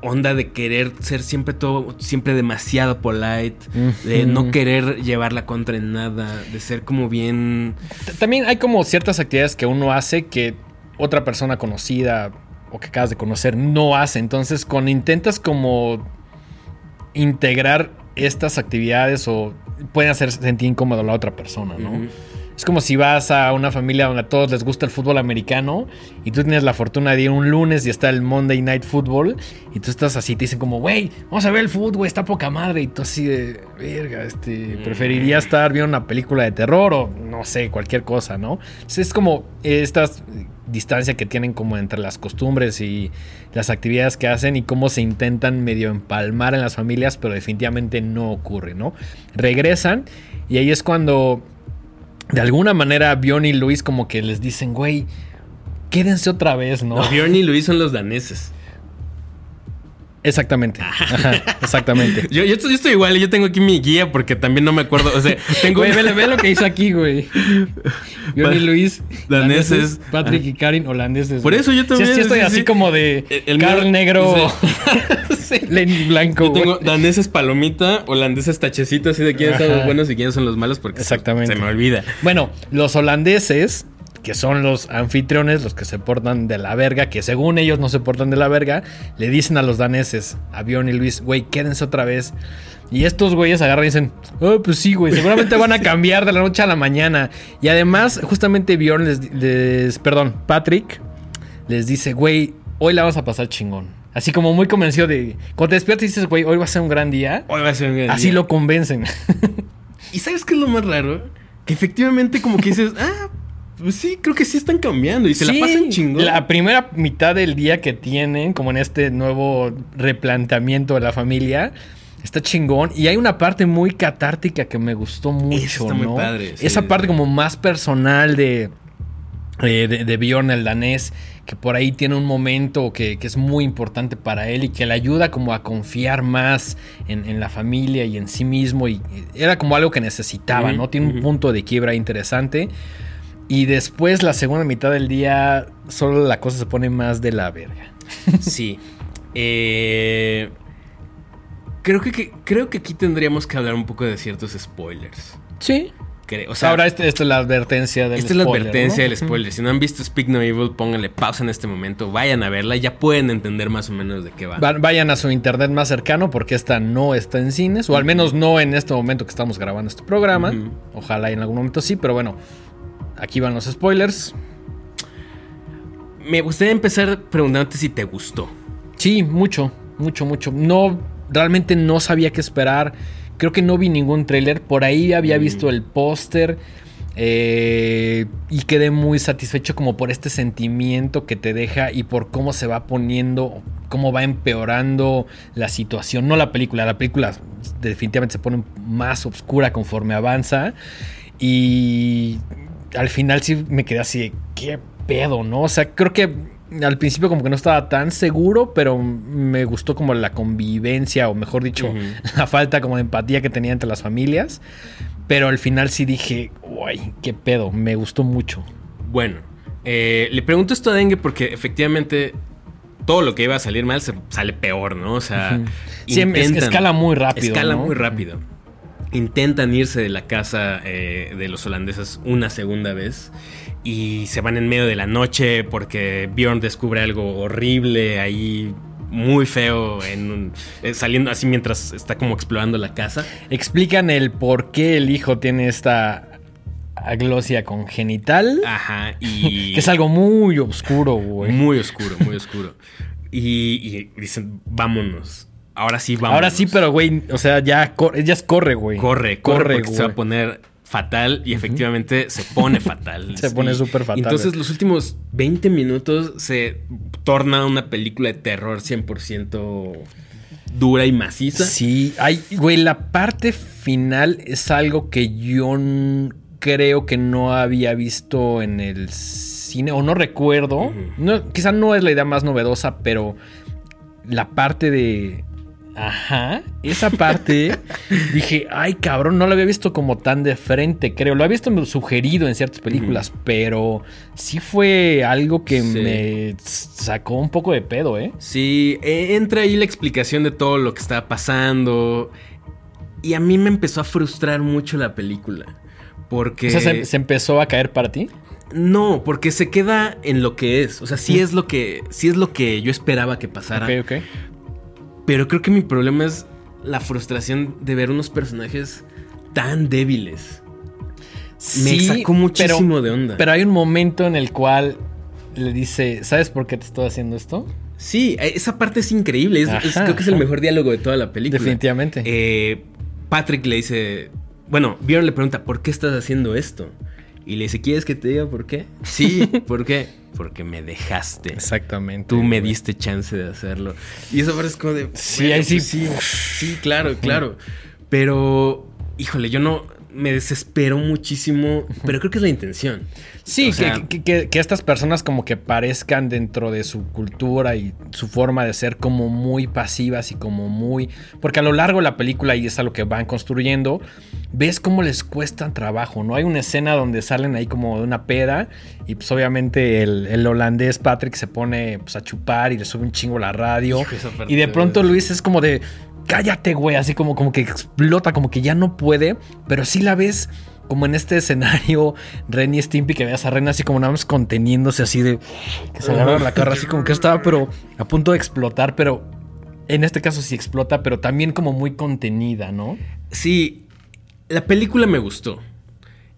onda de querer ser siempre todo, siempre demasiado polite, de no querer llevarla contra en nada, de ser como bien... También hay como ciertas actividades que uno hace que otra persona conocida o que acabas de conocer no hace. Entonces, cuando intentas como integrar estas actividades o pueden hacer sentir incómodo a la otra persona, ¿no? Es como si vas a una familia donde a todos les gusta el fútbol americano y tú tienes la fortuna de ir un lunes y está el Monday Night Football y tú estás así, te dicen como, güey, vamos a ver el fútbol, está poca madre. Y tú así de, verga, este, preferiría estar viendo una película de terror o no sé, cualquier cosa, ¿no? Entonces, es como esta distancia que tienen como entre las costumbres y las actividades que hacen y cómo se intentan medio empalmar en las familias, pero definitivamente no ocurre, ¿no? Regresan y ahí es cuando de alguna manera Bjorn y Luis como que les dicen, güey, quédense otra vez, ¿no? No, Bjorn y Luis son los daneses. Exactamente. Ajá, exactamente. (laughs) Yo, yo, estoy- yo estoy igual, yo tengo aquí mi guía porque también no me acuerdo, o sea, (laughs) tengo... Güey, ve, ve lo que hizo aquí, güey. (laughs) Bjorn y Luis, Daneses. Patrick y Karin, holandeses. Por eso yo también, Sí, estoy sí, así sí. como de El- el Carl mío- negro. Lenny blanco. Yo tengo daneses palomita, holandeses tachecito, así de quiénes son los buenos y quiénes son los malos, porque se- Exactamente. se me olvida. Bueno, los holandeses, que son los anfitriones, los que se portan de la verga, que según ellos no se portan de la verga, le dicen a los daneses, a Bjorn y Luis, güey, quédense otra vez. Y estos güeyes agarran y dicen, oh, pues sí, güey, seguramente van a cambiar de la noche a la mañana. Y además, justamente Bjorn les, les- perdón, Patrick les dice, güey, hoy la vas a pasar chingón. Así como muy convencido de, cuando te despiertas y dices, güey, hoy va a ser un gran día. Hoy va a ser un gran Así día. lo convencen. (laughs) ¿Y sabes qué es lo más raro? Que efectivamente como que dices, ah, (laughs) pues sí, creo que sí están cambiando y se Sí, la pasan chingón. La primera mitad del día que tienen, como en este nuevo replanteamiento de la familia, está chingón. Y hay una parte muy catártica que me gustó mucho, está muy ¿no? padre, sí, Esa parte sí. como más personal de, eh, de, de Bjorn el danés, que por ahí tiene un momento que, que es muy importante para él y que le ayuda como a confiar más en, en la familia y en sí mismo. Y era como algo que necesitaba, ¿no? Tiene un punto de quiebra interesante. Y después, la segunda mitad del día, solo la cosa se pone más de la verga. (laughs) Sí. Eh, creo, que, que- creo que aquí tendríamos que hablar un poco de ciertos spoilers. Sí. O sea, Ahora, este- esta es la advertencia del Esta es la spoiler, advertencia ¿no? del spoiler. Si no han visto Speak No Evil, pónganle pausa en este momento, vayan a verla y ya pueden entender más o menos de qué va. Va- Vayan a su internet más cercano porque esta no está en cines, o al menos no en este momento que estamos grabando este programa. Ojalá en algún momento sí, pero bueno, aquí van los spoilers. Me gustaría empezar preguntándote si te gustó. Sí, mucho, mucho, mucho. No, realmente no sabía qué esperar. Creo que no vi ningún tráiler. Por ahí había Mm. visto el póster. eh, y quedé muy satisfecho como por este sentimiento que te deja y por cómo se va poniendo, cómo va empeorando la situación. No la película, la película definitivamente se pone más oscura conforme avanza. Y al final sí me quedé así de, ¿qué pedo, no? O sea, creo que al principio como que no estaba tan seguro, pero me gustó como la convivencia, o mejor dicho, (laughs) la falta como de empatía que tenía entre las familias. Pero al final sí dije, uy, qué pedo, me gustó mucho. Bueno, eh, le pregunto esto a Dengue porque efectivamente todo lo que iba a salir mal se sale peor, ¿no? O sea, Ujú. Sí, es- intentan- escala muy rápido, Escala ¿no? muy rápido. Intentan irse de la casa eh, de los holandeses una segunda vez y se van en medio de la noche porque Bjorn descubre algo horrible ahí. Muy feo en un- eh, saliendo así mientras está como explorando la casa. Explican el por qué el hijo tiene esta aglosia congenital, Ajá, y (laughs) que es algo muy oscuro, güey. Muy oscuro, muy oscuro. Y, y dicen, vámonos. Ahora sí, vámonos. Ahora sí, pero güey, o sea, ya, cor- ya corre, güey. Corre, corre, Corre, porque se va a poner fatal y efectivamente se pone fatal. (laughs) Se pone súper fatal. Entonces los últimos 20 minutos se torna una película de terror 100% dura y maciza. Sí, hay, güey, la parte final es algo que yo creo que no había visto en el cine, o no recuerdo. no, quizá no es la idea más novedosa, pero la parte de Ajá, esa parte (laughs) dije, ay cabrón, no lo había visto como tan de frente, creo. Lo había visto sugerido en ciertas películas, pero sí fue algo que me sacó un poco de pedo, ¿eh? Sí, e, entra ahí la explicación de todo lo que estaba pasando. Y a mí me empezó a frustrar mucho la película. Porque. O sea, ¿se, empezó a caer para ti? No, porque se queda en lo que es. O sea, sí es lo que. Sí es lo que yo esperaba que pasara. Ok, ok. Pero creo que mi problema es la frustración de ver unos personajes tan débiles. Me sacó muchísimo de onda. Pero hay un momento en el cual le dice, ¿sabes por qué te estoy haciendo esto? Sí, e, esa parte es increíble. creo que es el mejor diálogo de toda la película. Definitivamente. Eh, Patrick le dice, bueno, Bjorn le pregunta, ¿por qué estás haciendo esto? Y le dice, ¿quieres que te diga por qué? Sí, (laughs) ¿por qué? Porque me dejaste. Exactamente. Tú me diste chance de hacerlo. Y eso parece como de... Sí, ahí sí. Pues sí, sí, claro, claro. Pero, híjole, yo no me desesperó muchísimo, pero creo que es la intención. Sí, que, estas personas como que parezcan dentro de su cultura y su forma de ser como muy pasivas y como muy... Porque a lo largo de la película, y es a lo que van construyendo, ves cómo les cuesta trabajo, ¿no? Hay una escena donde salen ahí como de una peda y pues obviamente el, holandés Patrick se pone pues, a chupar y le sube un chingo la radio. Y de pronto Luis es como de cállate, güey, así como, como que explota, como que ya no puede, pero sí la ves como en este (laughs) escenario Ren y Stimpy que veas a Ren así como nada más conteniéndose así de que se agarra la cara así como que estaba pero a punto de explotar, pero en este caso sí explota, pero también como muy contenida, ¿no? Sí, la película me gustó.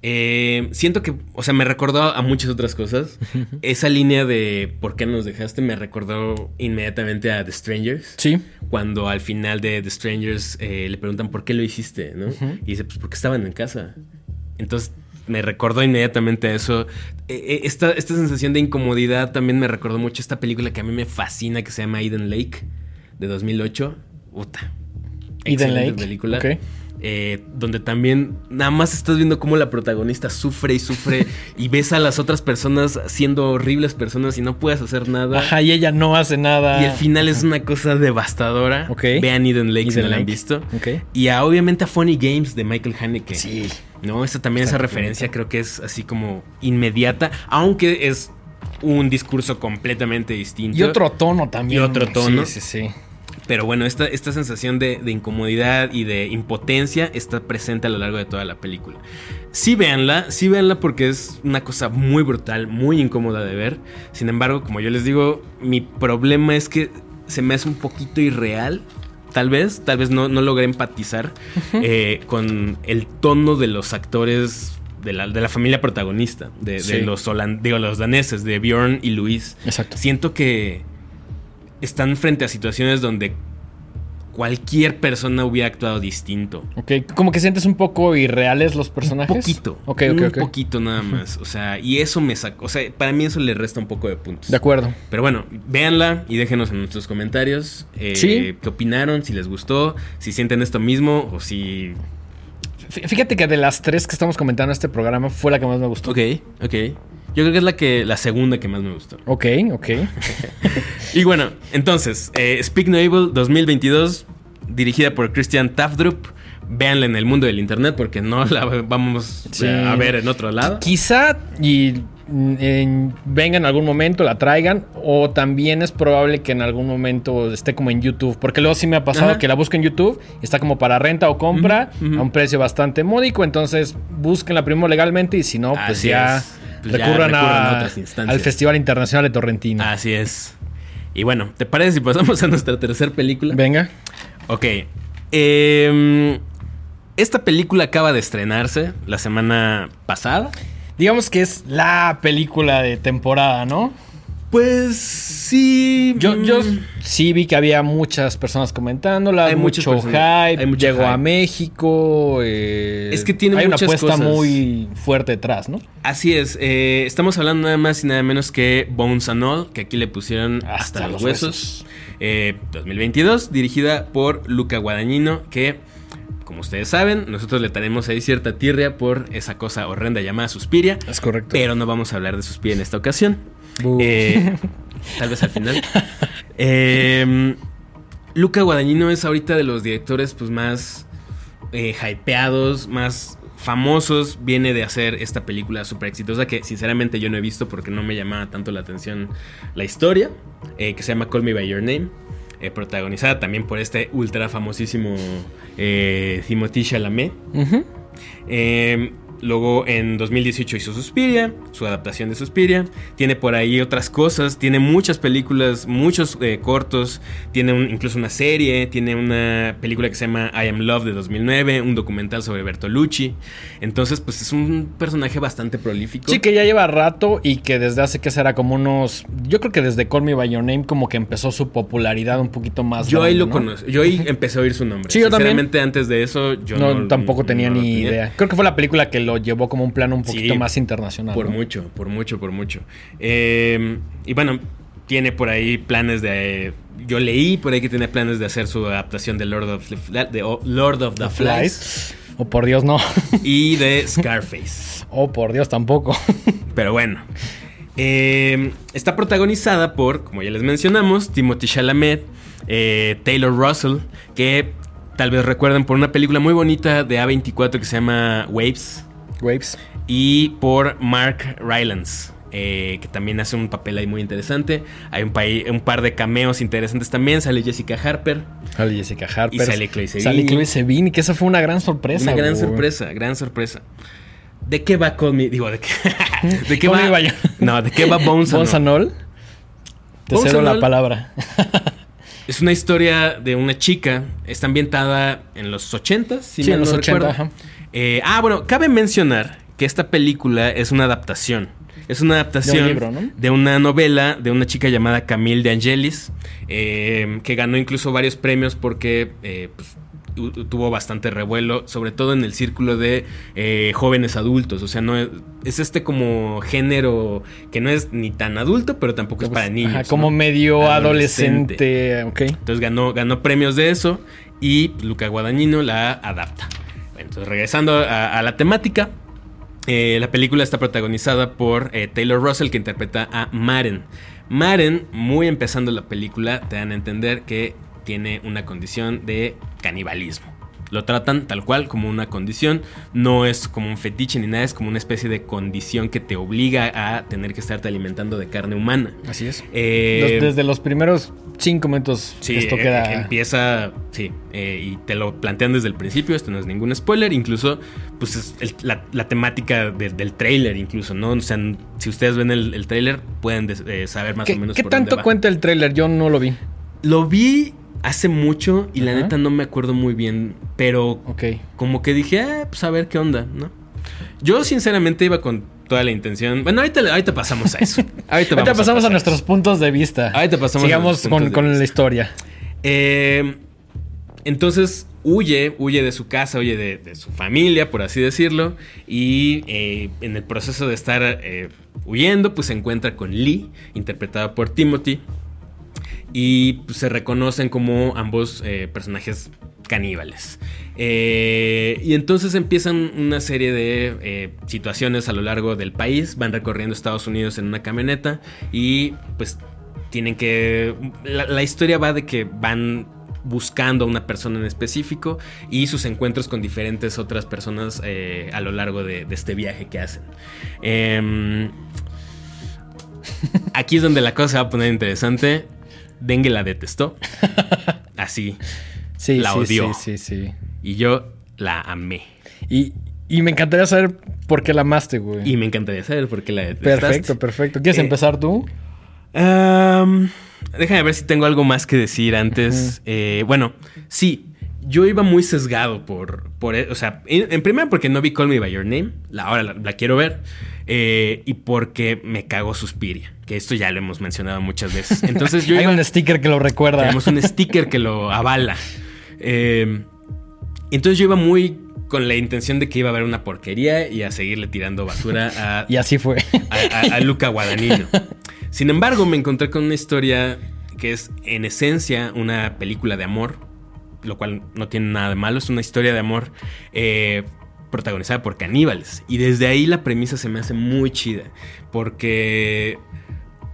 Eh, siento que, o sea, me recordó a muchas otras cosas. (laughs) Esa línea de ¿por qué nos dejaste? me recordó inmediatamente a The Strangers. Sí. Cuando al final de The Strangers eh, le preguntan ¿por qué lo hiciste? ¿no? Y dice, pues porque estaban en casa. Entonces me recordó inmediatamente a eso. E, e, esta, esta sensación de incomodidad también me recordó mucho esta película que a mí me fascina que se llama Eden Lake de 2008. Puta. Eden Lake. película. Eh, donde también nada más estás viendo cómo la protagonista sufre y sufre (laughs) y ves a las otras personas siendo horribles personas y no puedes hacer nada. Ajá, y ella no hace nada. Y el final es una cosa devastadora. Ok. Vean Eden Lake si no la han visto. Ok. Y obviamente a Funny Games de Michael Haneke. Sí. ¿No? Esa también, esa referencia creo que es así como inmediata, aunque es un discurso completamente distinto. Y otro tono también. Y otro tono. Sí, sí, sí. Pero bueno, esta, esta sensación de, incomodidad y de impotencia está presente a lo largo de toda la película. Sí véanla, sí véanla porque es una cosa muy brutal, muy incómoda de ver. Sin embargo, como yo les digo, mi problema es que se me hace un poquito irreal. Tal vez, tal vez no, no logré empatizar eh, con el tono de los actores de la, de la, familia protagonista, de, los, los daneses, de Bjorn y Luis. Exacto. Siento que están frente a situaciones donde cualquier persona hubiera actuado distinto. Ok, como que sientes un poco irreales los personajes. Un poquito. Ok, ok, Un poquito nada más. O sea, y eso me sacó. O sea, para mí eso le resta un poco de puntos. De acuerdo. Pero bueno, véanla y déjenos en nuestros comentarios eh, ¿Sí? qué opinaron, si les gustó, si sienten esto mismo o si. Fíjate que de las tres que estamos comentando en este programa fue la que más me gustó. Ok, ok. Yo creo que es la que la segunda que más me gustó. Ok, ok. (laughs) y bueno, entonces, eh, Speak No Evil 2022, dirigida por Christian Tafdrup. Véanla en el mundo del internet porque no la vamos a ver en otro lado. Quizá y mm, venga en algún momento, la traigan, o también es probable que en algún momento esté como en YouTube, porque luego sí me ha pasado que la busco en YouTube, está como para renta o compra, a un precio bastante módico, entonces búsquenla primero legalmente y si no, pues ya... Pues recurran, a, otras instancias. al Festival Internacional de Torrentino. Así es. Y bueno, ¿te parece si pasamos a nuestra tercera película? Venga. Ok. Em, esta película acaba de estrenarse la semana pasada. Digamos que es la película de temporada, ¿no? Pues sí. Yo, yo mm. sí vi que había muchas personas comentándola. Hay mucho hype. llegó a México. Eh, es que tiene hay una apuesta muy fuerte detrás, ¿no? Así es. Eh, estamos hablando nada más y nada menos que Bones and All, que aquí le pusieron hasta, los huesos. 2022, eh, dirigida por Luca Guadagnino, que como ustedes saben, nosotros le tenemos ahí cierta tirria por esa cosa horrenda llamada Suspiria. Es correcto. Pero no vamos a hablar de Suspiria en esta ocasión. Eh, (laughs) tal vez al final. Eh, Luca Guadagnino es ahorita de los directores pues más eh, hypeados, más famosos. Viene de hacer esta película súper exitosa que sinceramente yo no he visto porque no me llamaba tanto la atención la historia, eh, que se llama Call Me By Your Name. eh, protagonizada también por este ultra famosísimo Timothée Chalamet. Luego en 2018 hizo Suspiria, su adaptación de Suspiria. Tiene por ahí otras cosas, tiene muchas películas, muchos eh, cortos, tiene un- incluso una serie, tiene una película que se llama I Am Love de 2009, un documental sobre Bertolucci. Entonces, pues es un personaje bastante prolífico. Sí, que ya lleva rato y que desde hace que será como unos. Yo creo que desde Call Me By Your Name, como que empezó su popularidad un poquito más. Yo ahí lo ¿no? conozco, yo ahí empecé a oír su nombre. Sí, yo también. Antes de eso, yo no, no, tampoco tenía no ni idea. Creo que fue la película que lo llevó como un plano un poquito Sí, más internacional. Por ¿no? mucho, por mucho, por mucho. Eh, y bueno, tiene por ahí planes de. yo leí por ahí que tiene planes de hacer su adaptación de Lord of the, de Lord of the, The Flies Flies. Oh, por Dios, no. y de Scarface. (laughs) Oh, por Dios, tampoco. (laughs) Pero bueno. Eh, está protagonizada por, como ya les mencionamos, Timothy Chalamet, eh, Taylor Russell, que tal vez recuerden por una película muy bonita de A24 que se llama Waves. Waves. y por Mark Rylance. eh, que también hace un papel ahí muy interesante. Hay un, paí- un par de cameos interesantes también. Sale Jessica Harper. Sale Jessica Harper. Y sale Chloe Sevigny. Sale Chloe Sevigny, que esa fue una gran sorpresa. Una gran sorpresa, gran sorpresa. ¿De qué va Call Me? Digo, ¿de qué, (laughs) ¿de qué va? By Your- No, ¿de qué va (laughs) Bones, Bones All? and All. Te Bones cedo la All. palabra. (laughs) Es una historia de una chica. Está ambientada en los 80 si Sí, en los no 80, recuerdo. ajá. Eh, ah, bueno, cabe mencionar que esta película es una adaptación. Es una adaptación libro, ¿no? de una novela de una chica llamada Camille de Angelis, eh, que ganó incluso varios premios porque eh, pues, tu- tuvo bastante revuelo, sobre todo en el círculo de eh, jóvenes adultos. O sea, no es, es este como género que no es ni tan adulto, pero tampoco es para niños. Ajá, como ¿no? medio Adolescente. adolescente. Ok. Entonces ganó, ganó premios de eso y pues, Luca Guadagnino la adapta. Entonces regresando a, a la temática, eh, la película está protagonizada por eh, Taylor Russell que interpreta a Maren. Maren, muy empezando la película, te dan a entender que tiene una condición de canibalismo. Lo tratan tal cual como una condición, no es como un fetiche ni nada, es como una especie de condición que te obliga a tener que estarte alimentando de carne humana. Así es. Eh, desde los primeros cinco minutos Sí, esto eh, queda. empieza, sí, eh, y te lo plantean desde el principio, esto no es ningún spoiler, incluso, pues es el- la, la temática de- del trailer incluso, ¿no? O sea, si ustedes ven el, el trailer, pueden des- eh, saber más ¿Qué, o menos qué por tanto dónde va. cuenta el tráiler? Yo no lo vi. Lo vi hace mucho y la neta no me acuerdo muy bien, pero Ok. como que dije, ah, pues a ver qué onda, ¿no? Yo sinceramente iba con toda la intención, bueno, ahorita, ahorita pasamos a eso. (laughs) Ahorita, Ahorita pasamos a, pasar. nuestros puntos de vista. Ahorita pasamos a Sigamos puntos con, con la historia. Eh, entonces huye, huye de su casa, huye de, de su familia, por así decirlo. Y eh, en el proceso de estar eh, huyendo, pues se encuentra con Lee, interpretada por Timothy. Y pues, se reconocen como ambos personajes caníbales. Eh, y entonces empiezan una serie de eh, situaciones a lo largo del país. Van recorriendo Estados Unidos en una camioneta. Y pues tienen que. La, la historia va de que van buscando a una persona en específico y sus encuentros con diferentes otras personas eh, a lo largo de, de este viaje que hacen. Em, aquí es donde la cosa se va a poner interesante. Dengue la detestó. (laughs) Así. Sí, La sí, odió. sí, sí, sí. Y yo la amé. Y, y me encantaría saber por qué la amaste, güey. Y me encantaría saber por qué la detestaste. Perfecto, perfecto. ¿Quieres Eh, empezar tú? Am, déjame ver si tengo algo más que decir antes. Eh, bueno, sí. Yo iba muy sesgado por. por o sea, en, en primera porque no vi Call Me By Your Name. La, ahora la, la quiero ver. eh, y porque me cagó Suspiria. Que esto ya lo hemos mencionado muchas veces. (laughs) Entonces yo Hay iba. un sticker que lo recuerda. Tenemos un sticker que lo avala. Eh, entonces yo iba muy con la intención de que iba a haber una porquería y a seguirle tirando basura a, (laughs) Y así fue. a, a- a Luca Guadagnino. Sin embargo, me encontré con una historia que es en esencia una película de amor lo cual no tiene nada de malo, es una historia de amor eh, protagonizada por caníbales. Y desde ahí la premisa se me hace muy chida, porque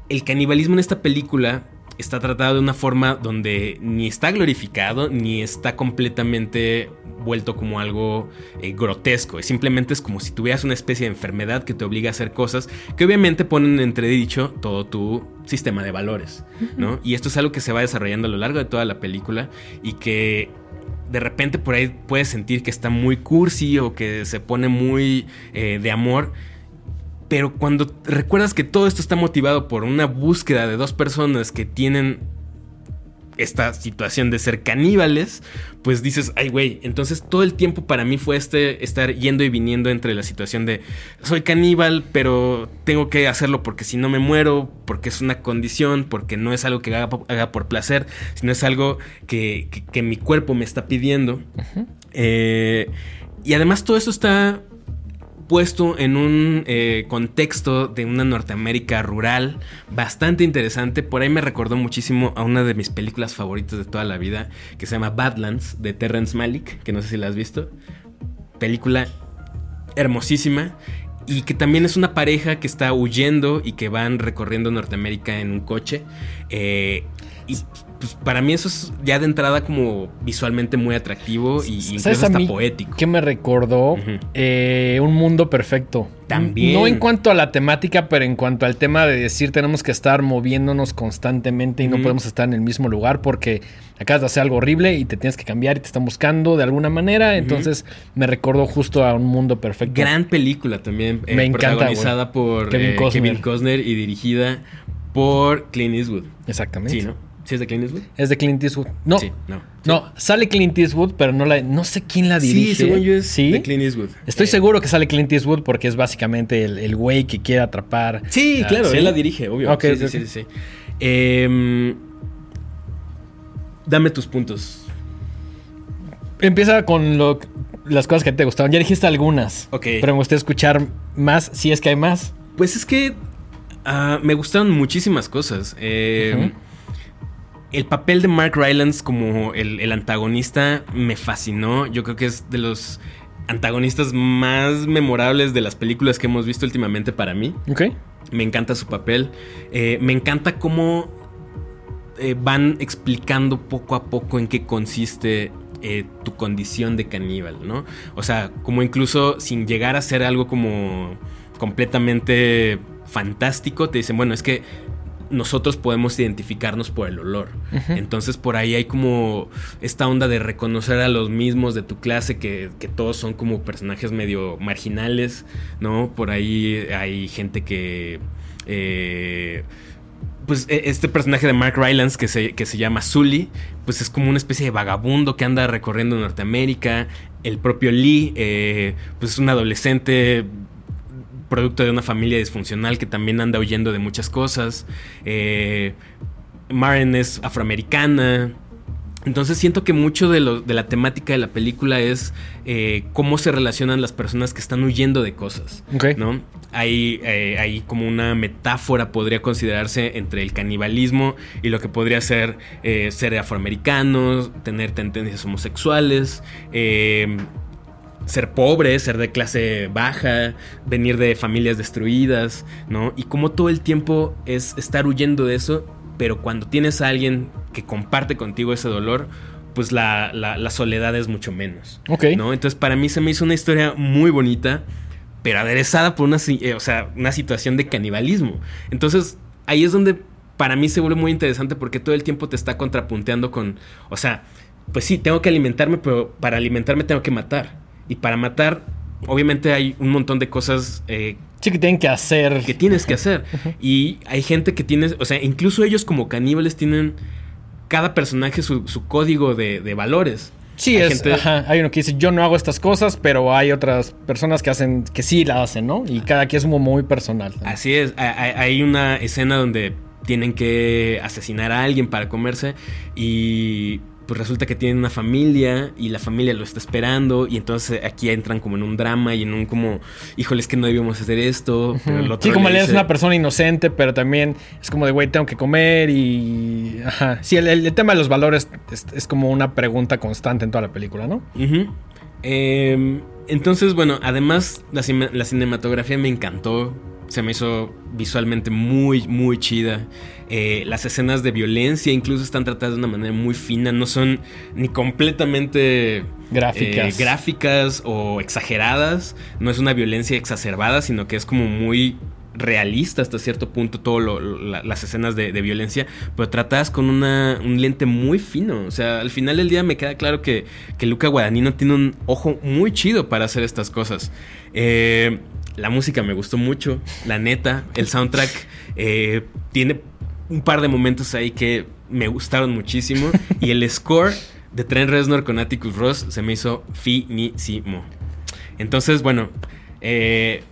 el canibalismo en esta película está tratado de una forma donde ni está glorificado ni está completamente vuelto como algo eh, grotesco. Simplemente es como si tuvieras una especie de enfermedad que te obliga a hacer cosas que obviamente ponen en entredicho todo tu sistema de valores, ¿no? Y esto es algo que se va desarrollando a lo largo de toda la película y que de repente por ahí puedes sentir que está muy cursi o que se pone muy eh, de amor. Pero cuando recuerdas que todo esto está motivado por una búsqueda de dos personas que tienen esta situación de ser caníbales, pues dices, ay güey, entonces todo el tiempo para mí fue este estar yendo y viniendo entre la situación de soy caníbal, pero tengo que hacerlo porque si no me muero, porque es una condición, porque no es algo que haga, por placer, sino es algo que, mi cuerpo me está pidiendo. Eh, y además todo eso está puesto en un eh, contexto de una Norteamérica rural bastante interesante. Por ahí me recordó muchísimo a una de mis películas favoritas de toda la vida, que se llama Badlands, de Terrence Malick, que no sé si la has visto. Película hermosísima. Y que también es una pareja que está huyendo y que van recorriendo Norteamérica en un coche. Eh, y pues para mí eso es ya de entrada como visualmente muy atractivo y incluso hasta poético. Que me recordó eh, un mundo perfecto. También. No en cuanto a la temática, pero en cuanto al tema de decir tenemos que estar moviéndonos constantemente y no podemos estar en el mismo lugar porque acabas de hacer algo horrible y te tienes que cambiar y te están buscando de alguna manera. Entonces me recordó justo a un mundo perfecto. Gran película también. Eh, me encanta. Protagonizada por eh, Kevin Costner y dirigida por Clint Eastwood. Exactamente. Sí, ¿no? ¿Sí es de Clint Eastwood? Es de Clint Eastwood. No. no. No, sale Clint Eastwood, pero no la no sé quién la dirige. Sí, según yo es de Clint Eastwood. Estoy eh. seguro que sale Clint Eastwood porque es básicamente el güey que quiere atrapar. Sí, claro, él la dirige, obvio. sí, sí, sí, sí, em, dame tus puntos. Empieza con lo, las cosas que te gustaron. Ya dijiste algunas. Ok. Pero me gustaría escuchar más, si es que hay más. Pues es que ah, me gustaron muchísimas cosas. Eh, el papel de Mark Rylance como el, antagonista me fascinó. Yo creo que es de los antagonistas más memorables de las películas que hemos visto últimamente para mí. Ok. Me encanta su papel. Eh, me encanta cómo eh, van explicando poco a poco en qué consiste eh, tu condición de caníbal, ¿no? O sea, como incluso sin llegar a ser algo como completamente fantástico, te dicen, bueno, es que nosotros podemos identificarnos por el olor. Entonces por ahí hay como esta onda de reconocer a los mismos de tu clase, que, todos son como personajes medio marginales, ¿no? Por ahí hay gente que... Eh, pues e, este personaje de Mark Rylance que se, que se llama Sully, pues es como una especie de vagabundo que anda recorriendo Norteamérica. El propio Lee, eh, pues es un adolescente producto de una familia disfuncional que también anda huyendo de muchas cosas. Eh, Maren es afroamericana. Entonces siento que mucho de, lo, de, la temática de la película es eh, cómo se relacionan las personas que están huyendo de cosas. ¿no? Hay, eh, hay, como una metáfora, podría considerarse, entre el canibalismo y lo que podría ser ser afroamericano, tener tendencias homosexuales ser pobre, ser de clase baja, venir de familias destruidas, ¿no? Y como todo el tiempo es estar huyendo de eso, pero cuando tienes a alguien que comparte contigo ese dolor, pues la, soledad es mucho menos. Ok. ¿no? Entonces para mí se me hizo una historia muy bonita, pero aderezada por una, eh, o sea, una situación de canibalismo. Entonces ahí es donde para mí se vuelve muy interesante porque todo el tiempo te está contrapunteando con, o sea, pues sí, tengo que alimentarme, pero para alimentarme tengo que matar. Y para matar, obviamente hay un montón de cosas. Eh, sí, que tienen que hacer. Que tienes que hacer. Y hay gente que tiene. O sea, incluso ellos como caníbales tienen. Cada personaje su, código de, valores. Sí, hay es, hay uno que dice, yo no hago estas cosas, pero hay otras personas que hacen, que sí la hacen, ¿no? Y cada quien es muy personal. Así es, hay una escena donde tienen que asesinar a alguien para comerse y pues resulta que tienen una familia y la familia lo está esperando y entonces aquí entran como en un drama y en un como, híjole, es que no debíamos hacer esto. Pero el otro Sí, como él es una persona inocente, pero también es como de, güey, tengo que comer y... Ajá. Sí, el, el tema de los valores es, es como una pregunta constante en toda la película, ¿no? Eh, entonces, bueno, además la, la cinematografía me encantó. Se me hizo visualmente muy, muy chida. Eh, las escenas de violencia incluso están tratadas de una manera muy fina. No son ni completamente Gráficas. eh, gráficas o exageradas. No es una violencia exacerbada, sino que es como muy realista hasta cierto punto todas las escenas de, de violencia, pero tratadas con una, un lente muy fino. O sea, al final del día me queda claro que, que Luca Guadagnino tiene un ojo muy chido para hacer estas cosas. Eh, la música me gustó mucho, la neta, el soundtrack eh, tiene un par de momentos ahí que me gustaron muchísimo (laughs) y el score de Trent Reznor con Atticus Ross se me hizo finísimo. Entonces, bueno, eh,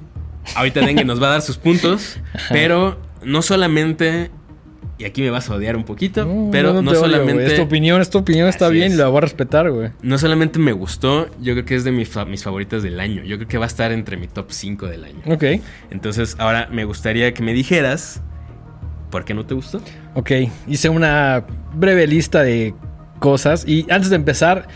ahorita Dengue nos va a dar sus puntos, (laughs) pero no solamente, y aquí me vas a odiar un poquito, pero no, te odio, solamente... Es tu opinión, es tu opinión, está bien, es. la voy a respetar, güey. No solamente me gustó, yo creo que es de mis, fa- mis favoritas del año. Yo creo que va a estar entre mi top 5 del año. Ok, Entonces, ahora me gustaría que me dijeras por qué no te gustó. ok. Hice una breve lista de cosas y antes de empezar,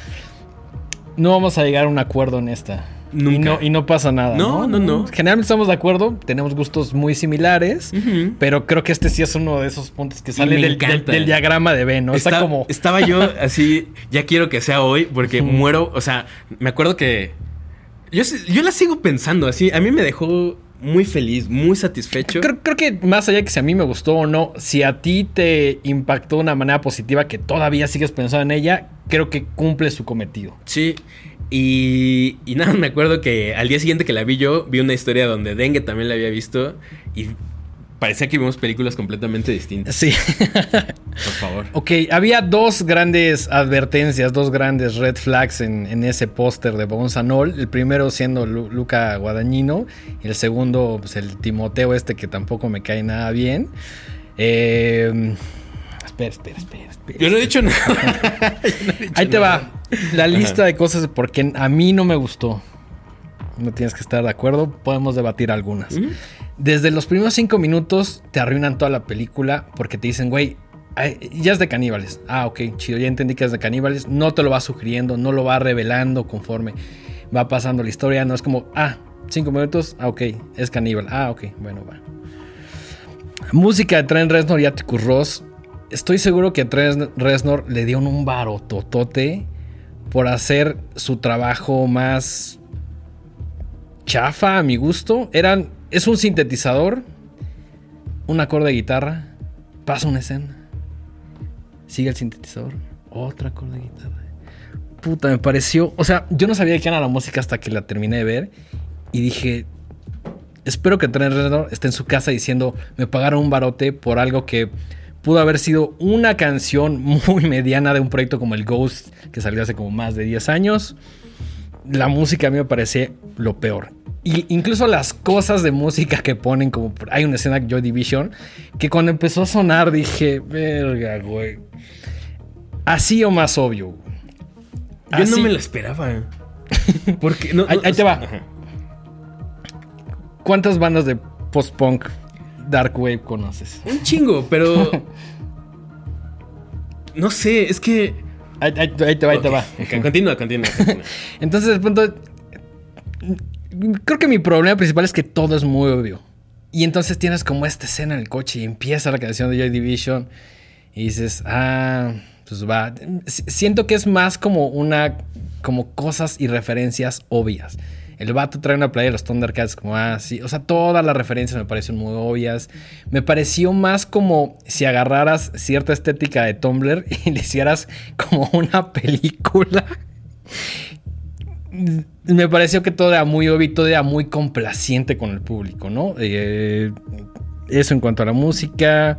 no vamos a llegar a un acuerdo en esta. Nunca. Y no, y no pasa nada. No, no, no. Generalmente estamos de acuerdo, tenemos gustos muy similares. Pero creo que este sí es uno de esos puntos que sale del, del- diagrama de Venn, ¿no? Está, Está- como. Estaba yo (laughs) así, ya quiero que sea hoy, porque muero. O sea, me acuerdo que. Yo, yo la sigo pensando así. A mí me dejó muy feliz, muy satisfecho. Creo, creo que más allá de que si a mí me gustó o no, si a ti te impactó de una manera positiva que todavía sigues pensando en ella, creo que cumple su cometido. Sí. Y, y nada, me acuerdo que al día siguiente que la vi yo, vi una historia donde Dengue también la había visto y parecía que vimos películas completamente distintas. Sí. Por favor. ok, había dos grandes advertencias, dos grandes red flags en, en ese póster de All. El primero siendo Lu- Luca Guadagnino y el segundo, pues el Timoteo este que tampoco me cae nada bien. Eh, espera, espera, espera, espera. Yo no he dicho nada. (laughs) Ahí te va. La lista de cosas de por qué a mí no me gustó. No tienes que estar de acuerdo. Podemos debatir algunas. Desde los primeros cinco minutos te arruinan toda la película porque te dicen, güey, ya es de caníbales. Ah, ok, chido, ya entendí que es de caníbales. No te lo va sugiriendo, no lo va revelando conforme va pasando la historia. No es como, ah, cinco minutos, ah, ok, es caníbal. Ah, ok, bueno, va. Música de Trent Reznor y Atticus Ross. Estoy seguro que Trent Reznor le dieron un barototote por hacer su trabajo más chafa a mi gusto. Eran, es un sintetizador, un acorde de guitarra, pasa una escena, sigue el sintetizador, otra acorde de guitarra. Puta, me pareció, o sea, yo no sabía de qué era la música hasta que la terminé de ver y dije, espero que Trent Reznor esté en su casa diciendo, me pagaron un barote por algo que pudo haber sido una canción muy (laughs) mediana de un proyecto como el Ghost que salió hace como más de 10 años. La música a mí me parece lo peor. Y incluso las cosas de música que ponen, como hay una escena de Joy Division, que cuando empezó a sonar dije, verga, güey. Así o más obvio. Yo no me lo esperaba. (laughs) Porque no, Ahí- te va. Ajá. ¿Cuántas bandas de post-punk dark wave conoces? Un chingo, pero. (laughs) No sé, es que. Ahí, ahí- ahí te va, ahí te va. ok, Continúa, continúa. continúa. (laughs) Entonces, de pronto, creo que mi problema principal es que todo es muy obvio. Y entonces tienes como esta escena en el coche y empieza la canción de Joy Division y dices, ah, pues va. Siento que es más como una, como cosas y referencias obvias. El vato trae una playa de los Thundercats, como, ah, sí. O sea, todas las referencias me parecen muy obvias. Me pareció más como si agarraras cierta estética de Tumblr (laughs) y le hicieras como una película. Me pareció que todo era muy obvio y todo era muy complaciente con el público, ¿no? Eh, eso en cuanto a la música.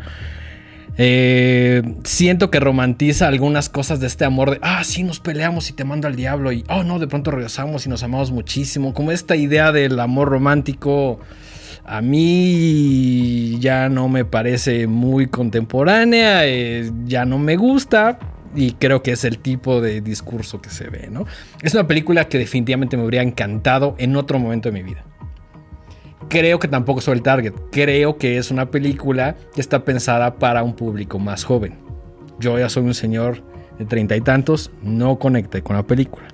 Eh, siento que romantiza algunas cosas de este amor de, ah, sí, nos peleamos y te mando al diablo y, oh, no, de pronto regresamos y nos amamos muchísimo. Como esta idea del amor romántico a mí ya no me parece muy contemporánea, eh, ya no me gusta. y creo que es el tipo de discurso que se ve, ¿no? Es una película que definitivamente me habría encantado en otro momento de mi vida. Creo que tampoco soy el target. Creo que es una película que está pensada para un público más joven. Yo ya soy un señor de treinta y tantos, no conecté con la película.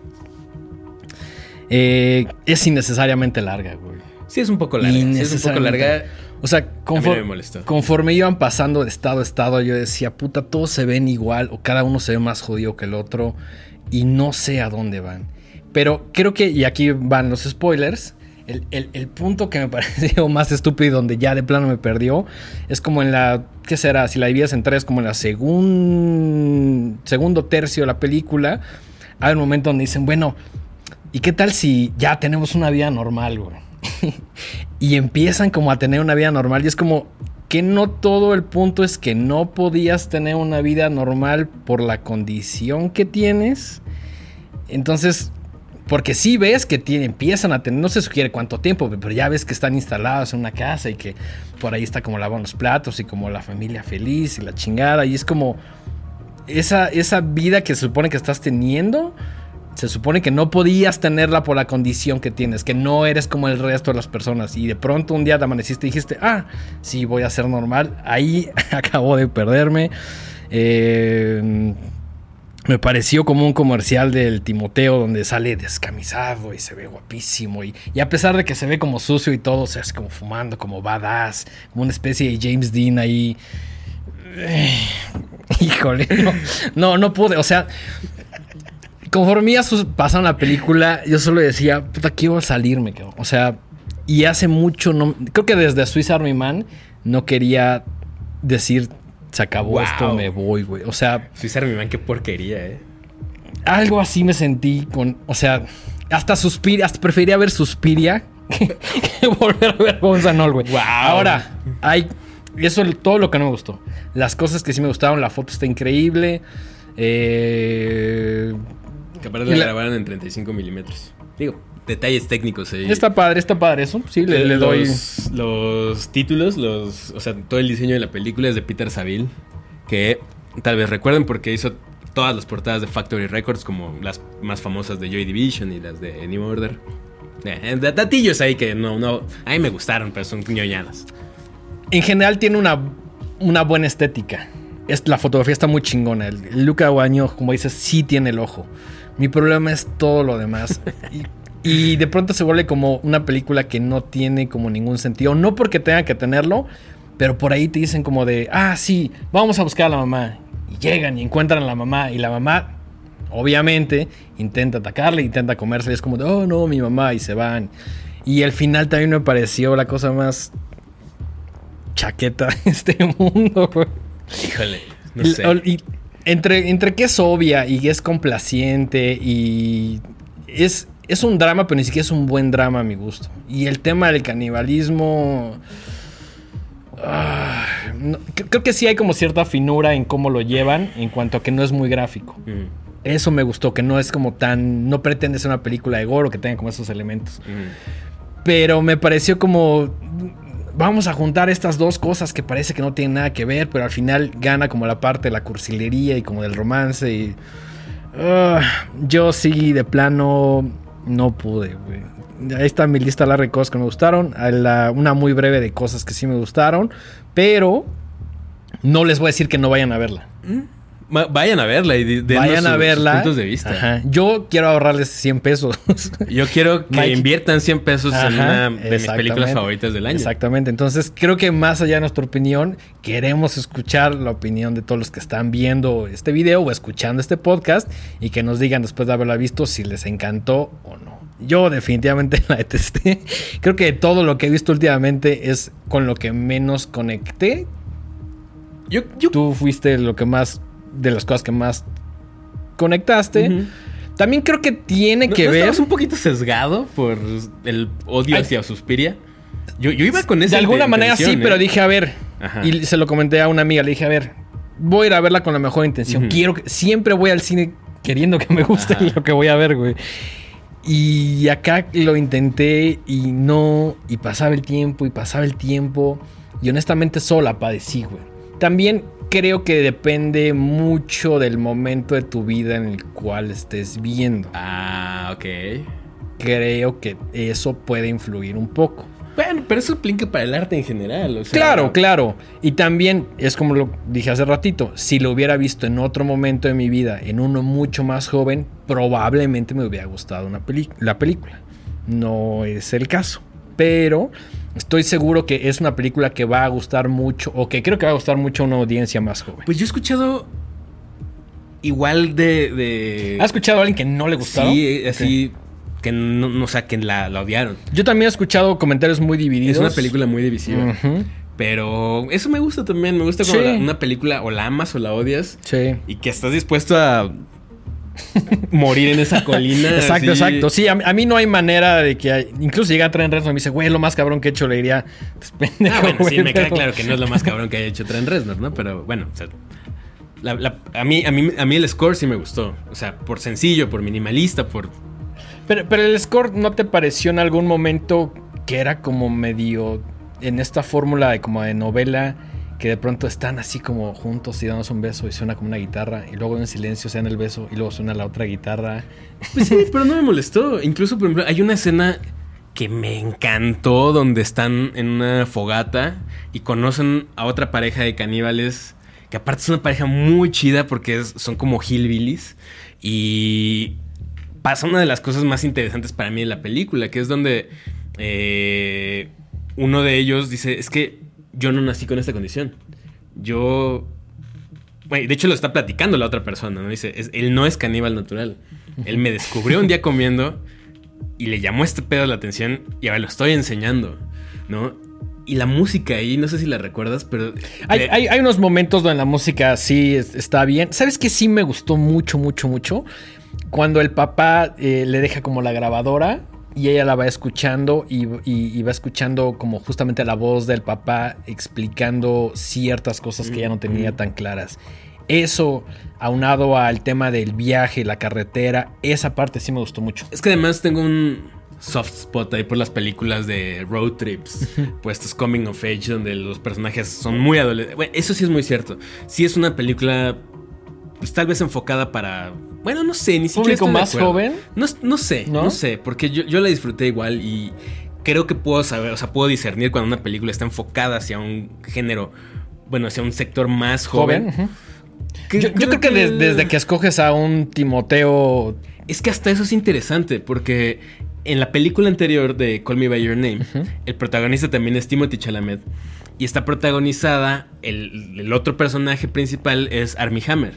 Eh, es innecesariamente larga, güey. Sí, es un poco larga. Sí, es un poco larga. O sea, conforme, conforme, iban pasando de estado a estado, yo decía, puta, todos se ven igual o cada uno se ve más jodido que el otro y no sé a dónde van. Pero creo que, y aquí van los spoilers, el, punto que me (laughs) pareció más estúpido y donde ya de plano me perdió es como en la, ¿qué será? Si la divides en tres, como en la segundo tercio de la película, hay un momento donde dicen, bueno, ¿y qué tal si ya tenemos una vida normal, (laughs) y empiezan como a tener una vida normal y es como que no todo el punto es que no podías tener una vida normal por la condición que tienes. Entonces, porque si ves que empiezan a tener, no se sugiere cuánto tiempo, pero ya ves que están instalados en una casa y que por ahí está como lavando los platos y como la familia feliz y la chingada. Y es como esa, esa vida que se supone que estás teniendo se supone que no podías tenerla por la condición que tienes, que no eres como el resto de las personas. Y de pronto un día te amaneciste y dijiste, ah, sí, voy a ser normal. Ahí (laughs) acabo de perderme. Eh, me pareció como un comercial del Timoteo donde sale descamisado y se ve guapísimo. Y, a pesar de que se ve como sucio y todo, se hace como fumando, como badass, como una especie de James Dean ahí. (sighs) Híjole, no, no, pude. O sea, conforme ya pasaron la película, yo solo decía, puta, quiero salirme, O sea, y hace mucho, no, creo que desde Swiss Army Man no quería decir, se acabó esto, me voy, güey. O sea... Swiss Army Man, qué porquería, eh. Algo así me sentí con, o sea, hasta Suspiria, hasta prefería ver Suspiria que, volver a ver Gonzalo, güey. Wow. Ahora, hay, eso es todo lo que no me gustó. Las cosas que sí me gustaron, la foto está increíble. Eh, que aparte la, grabaron en 35 milímetros. Digo, detalles técnicos ahí. Está padre, está padre eso. Sí, le, doy. Los títulos, los, o sea, todo el diseño de la película es de Peter Saville. Que tal vez recuerden porque hizo todas las portadas de Factory Records, como las más famosas de Joy Division y las de New Order. Eh, datillos ahí que no, no. A mí me gustaron, pero son ñoñadas. En general tiene una, una buena estética. Es, la fotografía está muy chingona. El, Luca Guaño, como dices, sí tiene el ojo. Mi problema es todo lo demás. y, (laughs) de pronto se vuelve como una película que no tiene como ningún sentido. No porque tenga que tenerlo, pero por ahí te dicen como de, ah, sí, vamos a buscar a la mamá. Y llegan y encuentran a la mamá. Y la mamá, obviamente, intenta atacarle, intenta comerse. Y es como de, oh, no, mi mamá. Y se van. Y el final también me pareció la cosa más chaqueta (laughs) de este mundo, Híjole, no sé entre, entre que es obvia y es complaciente y es, es un drama, pero ni siquiera es un buen drama a mi gusto. Y el tema del canibalismo... Ah, creo que sí hay como cierta finura en cómo lo llevan en cuanto a que no es muy gráfico. Mm. Eso me gustó, que no es como tan... No pretende ser una película de gore o que tenga como esos elementos. Mm. Pero me pareció como vamos a juntar estas dos cosas que parece que no tienen nada que ver, pero al final gana como la parte de la cursilería y como del romance. Y, ah, yo sí, de plano, no pude, Ahí está mi lista larga de cosas que me gustaron. una muy breve de cosas que sí me gustaron. Pero no les voy a decir que no vayan a verla. ¿Mm? Vayan a verla y vayan a verla. puntos de vista. Yo quiero ahorrarles 100 pesos. Yo quiero (laughs) que inviertan 100 pesos en una de mis películas favoritas del año. Exactamente. Entonces, creo que más allá de nuestra opinión, queremos escuchar la opinión de todos los que están viendo este video o escuchando este podcast y que nos digan después de haberla visto si les encantó o no. Yo definitivamente (laughs) la detesté. Creo que todo lo que he visto últimamente es con lo que menos conecté. Yo, Tú fuiste lo que más de las cosas que más conectaste. También creo que tiene que ver. un poquito sesgado por el odio hacia Suspiria. Yo, iba con ese. De alguna manera sí, pero ¿eh? dije, a ver. Y se lo comenté a una amiga. Le dije, a ver, voy a ir a verla con la mejor intención. Quiero que. Siempre voy al cine queriendo que me guste lo que voy a ver, güey. Y acá lo intenté y no. Y pasaba el tiempo y pasaba el tiempo. Y honestamente sola padecí, güey. También creo que depende mucho del momento de tu vida en el cual estés viendo. Ah, ok. Creo que eso puede influir un poco. Bueno, pero eso aplica para el arte en general. O sea, Claro, claro. Y también es como lo dije hace ratito, si lo hubiera visto en otro momento de mi vida, en uno mucho más joven, probablemente me hubiera gustado una la película. No es el caso. Pero estoy seguro que es una película que va a gustar mucho, o que creo que va a gustar mucho a una audiencia más joven. Pues yo he escuchado igual de. de... ¿Has escuchado a alguien que no le gustaron? Sí, así. Que no, no, o sea, que la, la odiaron. Yo también he escuchado comentarios muy divididos. Es una película muy divisiva. Pero eso me gusta también. Me gusta cuando Sí. la- una película o la amas o la odias. Sí. Y que estás dispuesto a morir en esa colina. Exacto, así. exacto. Sí, a, mí- a mí no hay manera de que... hay- incluso llega a Tren Reznor y me dice, güey, lo más cabrón que he hecho, le diría... "Pues, pendejo, Ah, bueno, sí, güey", me queda claro que no es lo más cabrón que haya hecho Trent Reznor, ¿no? Pero bueno, o sea, la- la- a, mí, a, mí, a mí el score sí me gustó. O sea, por sencillo, por minimalista, por... Pero, pero el score, ¿no te pareció en algún momento que era como medio... En esta fórmula de como de novela... Que de pronto están así como juntos y dándose un beso y suena como una guitarra. Y luego en silencio se dan el beso y luego suena la otra guitarra. Pues sí, pero no me molestó. Incluso, por ejemplo, hay una escena que me encantó donde están en una fogata y conocen a otra pareja de caníbales. Que aparte es una pareja muy chida porque son como hillbillies. Y pasa una de las cosas más interesantes para mí de la película, que es donde eh, uno de ellos dice, es que yo no nací con esta condición. Yo... Bueno, de hecho lo está platicando la otra persona, ¿no? Dice, es- él no es caníbal natural. Él me descubrió un día comiendo y le llamó este pedo la atención y ahora lo estoy enseñando, ¿no? Y la música ahí, no sé si la recuerdas, pero... Hay, hay- hay unos momentos donde la música sí es- está bien. ¿Sabes qué sí me gustó mucho, mucho, mucho? Cuando el papá eh, le deja como la grabadora y ella la va escuchando y, y- y va escuchando como justamente la voz del papá explicando ciertas cosas que ella no tenía tan claras. Eso, aunado al tema del viaje, la carretera, esa parte sí me gustó mucho. Es que además tengo un soft spot ahí por las películas de road trips, pues estos coming of age donde los personajes son muy adolescentes. Bueno, eso sí es muy cierto. Sí es una película, pues tal vez enfocada para... Bueno, no sé, ni siquiera... ¿Público más joven? No, no sé, ¿No? ¿No? sé, porque yo, yo la disfruté igual y creo que puedo saber, o sea, puedo discernir cuando una película está enfocada hacia un género, bueno, hacia un sector más joven. Joven. Yo, yo creo que des- desde que escoges a un Timoteo Es que hasta eso es interesante, porque en la película anterior de Call Me By Your Name, el protagonista también es Timothy Chalamet. Y está protagonizada, el, el otro personaje principal es Armie Hammer,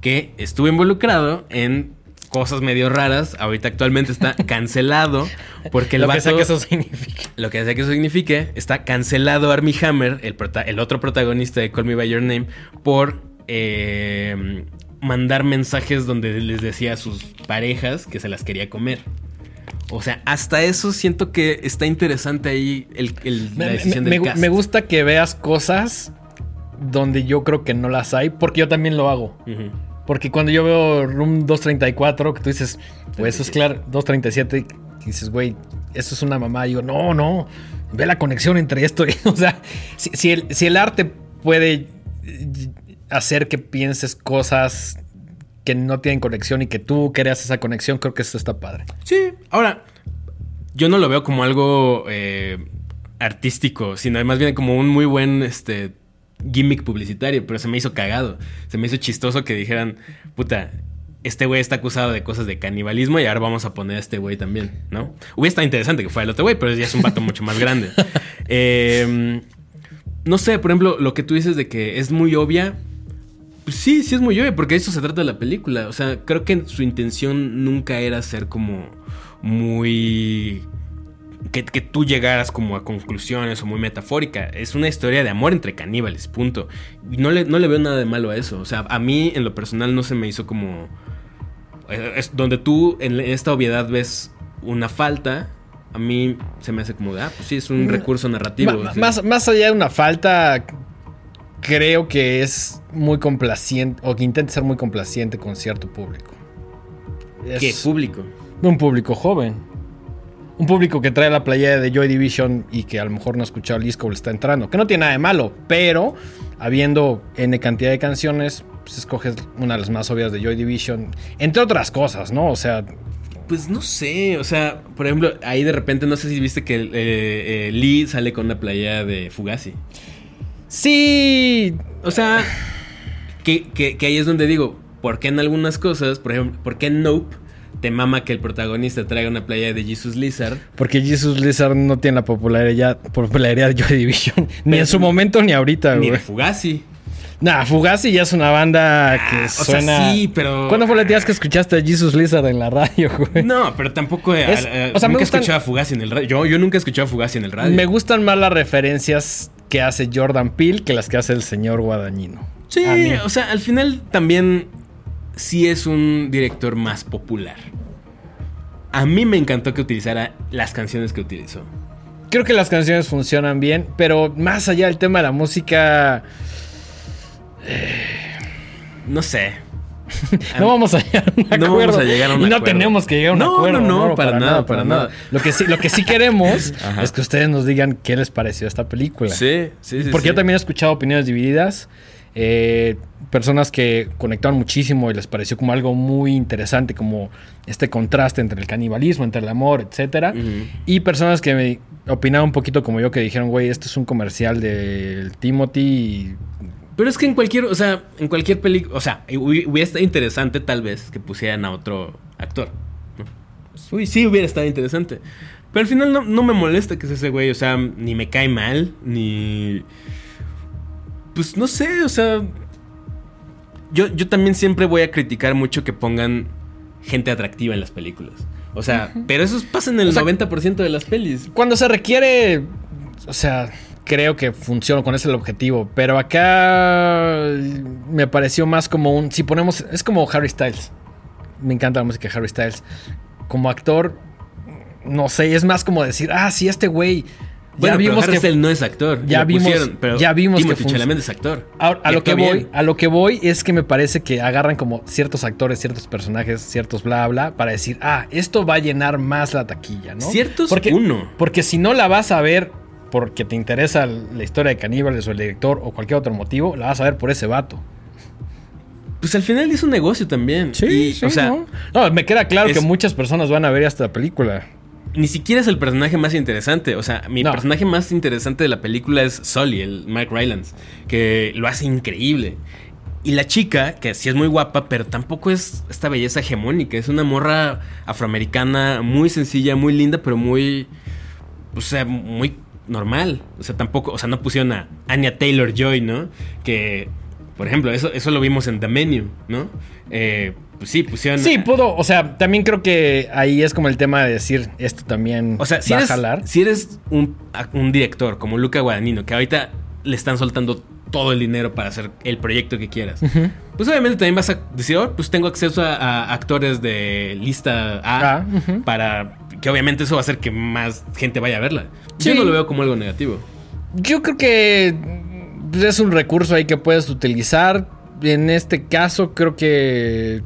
que estuvo involucrado en cosas medio raras. Ahorita actualmente está (laughs) cancelado porque el lo que sea que eso significa. lo que sea que eso signifique, está cancelado Armie Hammer, el, prota- el otro protagonista de Call Me By Your Name, por eh, mandar mensajes donde les decía a sus parejas que se las quería comer. O sea, hasta eso siento que está interesante ahí el, el- la Me, decisión me- del me- cast. me gusta que veas cosas donde yo creo que no las hay, porque yo también lo hago. Porque cuando yo veo Room 234, que tú dices, pues eso es claro, 237, y dices, güey, eso es una mamá. Y digo, no, no, ve la conexión entre esto. y- (laughs) o sea, si, si el, si el arte puede eh, hacer que pienses cosas que no tienen conexión y que tú creas esa conexión, creo que eso está padre. Sí, ahora, yo no lo veo como algo eh, artístico, sino más bien como un muy buen este, gimmick publicitario, pero se me hizo cagado. Se me hizo chistoso que dijeran, puta, este güey está acusado de cosas de canibalismo y ahora vamos a poner a este güey también, ¿no? Hubiera estado interesante que fuera el otro güey, pero ya es un vato mucho más grande. (laughs) Eh, no sé, por ejemplo, lo que tú dices de que es muy obvia. Pues sí, sí es muy obvia, porque de eso se trata la película. O sea, creo que su intención nunca era ser como muy... Que, que tú llegaras como a conclusiones o muy metafórica. Es una historia de amor entre caníbales, punto. Y no le, no le veo nada de malo a eso. O sea, a mí en lo personal no se me hizo como... eh, Es donde tú en esta obviedad ves una falta, a mí se me hace como de, ah, pues sí, es un Mm, recurso narrativo. Sí. más, más allá de una falta, creo que es muy complaciente o que intenta ser muy complaciente con cierto público. ¿Qué Es público? un público joven. Un público que trae la playera de Joy Division y que a lo mejor no ha escuchado el disco o le está entrando. Que no tiene nada de malo, pero habiendo N cantidad de canciones, pues escoges una de las más obvias de Joy Division, entre otras cosas, ¿no? O sea, Pues no sé, o sea, por ejemplo, ahí de repente no sé si viste que eh, eh, Lee sale con una playa de Fugazi. sí, O sea, que, que- que ahí es donde digo, ¿por qué en algunas cosas, por ejemplo, por qué en Nope te mama que el protagonista traiga una playa de Jesus Lizard? porque Jesus Lizard no tiene la popularidad, popularidad de Joy Division, (laughs) ni en su momento ni ahorita, Ni güey. de Fugazi. Nah, Fugazi ya es una banda que Ah, o sea, suena. sí, pero- ¿Cuándo fue la última vez que escuchaste a Jesus Lizard en la radio, (laughs) güey? No, pero tampoco. eh, Es- eh, o sea, nunca gustan- escuchaba Fugazi en el radio. Yo, yo nunca he escuchado Fugazi en el radio. Me gustan más las referencias que hace Jordan Peele que las que hace el señor Guadañino. Sí, A o sea, al final también sí es un director más popular. A mí me encantó que utilizara las canciones que utilizó. Creo que las canciones funcionan bien, pero más allá del tema de la música, No sé. (laughs) no vamos a llegar a un acuerdo. No vamos a llegar a un y no acuerdo. tenemos que llegar a un No, acuerdo. no, no, para nada, para nada. Lo que sí, lo que sí queremos (laughs) es que ustedes nos digan qué les pareció esta película. Sí, sí, sí. Porque sí. yo también he escuchado opiniones divididas. Eh, personas que conectaron muchísimo y les pareció como algo muy interesante, como este contraste entre el canibalismo, entre el amor, etcétera. Ujú. Y personas que me opinaron un poquito como yo, que dijeron, güey, esto es un comercial del Timothy. y- Pero es que en cualquier, o sea, en cualquier película, o sea, hubi- hubiera estado interesante tal vez que pusieran a otro actor. Uy, sí hubiera estado interesante. Pero al final no, no me molesta que sea ese güey, o sea, ni me cae mal, ni... Pues no sé, o sea... Yo, yo también siempre voy a criticar mucho que pongan gente atractiva en las películas. O sea, pero eso pasa en el O sea, 90% de las pelis. Cuando se requiere, o sea, creo que funciona con ese el objetivo. Pero acá me pareció más como un. Si ponemos. Es como Harry Styles. Me encanta la música de Harry Styles. Como actor, no sé, es más como decir, ah, sí, este güey. Ya Bueno, vimos pero Harry que. Styles no es actor. ya vimos- pero ya vimos que Chalamet es actor. A, lo que voy, bien. a lo que voy es que me parece que agarran como ciertos actores, ciertos personajes, ciertos bla bla, para decir, ah, esto va a llenar más la taquilla, ¿no? Ciertos porque, uno. Porque si no la vas a ver porque te interesa la historia de caníbales o el director o cualquier otro motivo, la vas a ver por ese vato. Pues al final es un negocio también. Y, o sea, ¿no? No, me queda claro es- que muchas personas van a ver esta película. Ni siquiera es el personaje más interesante. O sea, mi No. personaje más interesante de la película es Sully, el Mike Rylance, que lo hace increíble. Y la chica, que sí es muy guapa, pero tampoco es esta belleza hegemónica. Es una morra afroamericana muy sencilla, muy linda, pero muy. O sea, muy normal. O sea, tampoco. O sea, no pusieron a Anya Taylor Joy, ¿no? Que. Por ejemplo, eso, eso lo vimos en The Menu, ¿no? Eh, pues sí, pusieron. Sí, puedo, o sea, también creo que ahí es como el tema de decir, esto también O sea, si va eres, a jalar. si eres un, un director como Luca Guadagnino, que ahorita le están soltando todo el dinero para hacer el proyecto que quieras, pues obviamente también vas a decir, oh, pues tengo acceso a, a actores de lista A Ah, para que obviamente eso va a hacer que más gente vaya a verla. Yo no lo veo como algo negativo. Yo creo que pues, es un recurso ahí que puedes utilizar. En este caso, creo que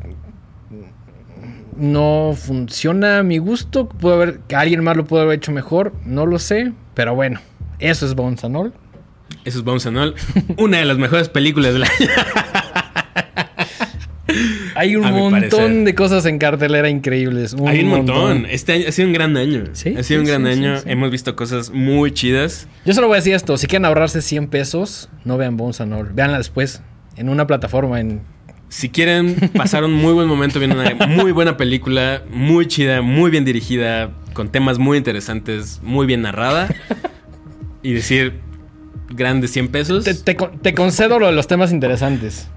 no funciona a mi gusto. Puede haber, que alguien más lo puede haber hecho mejor, no lo sé. Pero bueno, eso es Bones and All. Eso es Bones and All, una de las mejores películas del año. (laughs) Hay un A montón de cosas en cartelera increíbles. Hay un montón. Este año ha sido un gran año. Sí, ha sido un gran sí, año. Hemos visto cosas muy chidas. Yo solo voy a decir esto: si quieren ahorrarse 100 pesos, no vean Bones and All. Veanla después en una plataforma en Si quieren pasar un muy buen momento viendo una muy buena película, muy chida, muy bien dirigida, con temas muy interesantes, muy bien narrada, y decir grandes 100 pesos, Te, te te concedo lo de los temas interesantes.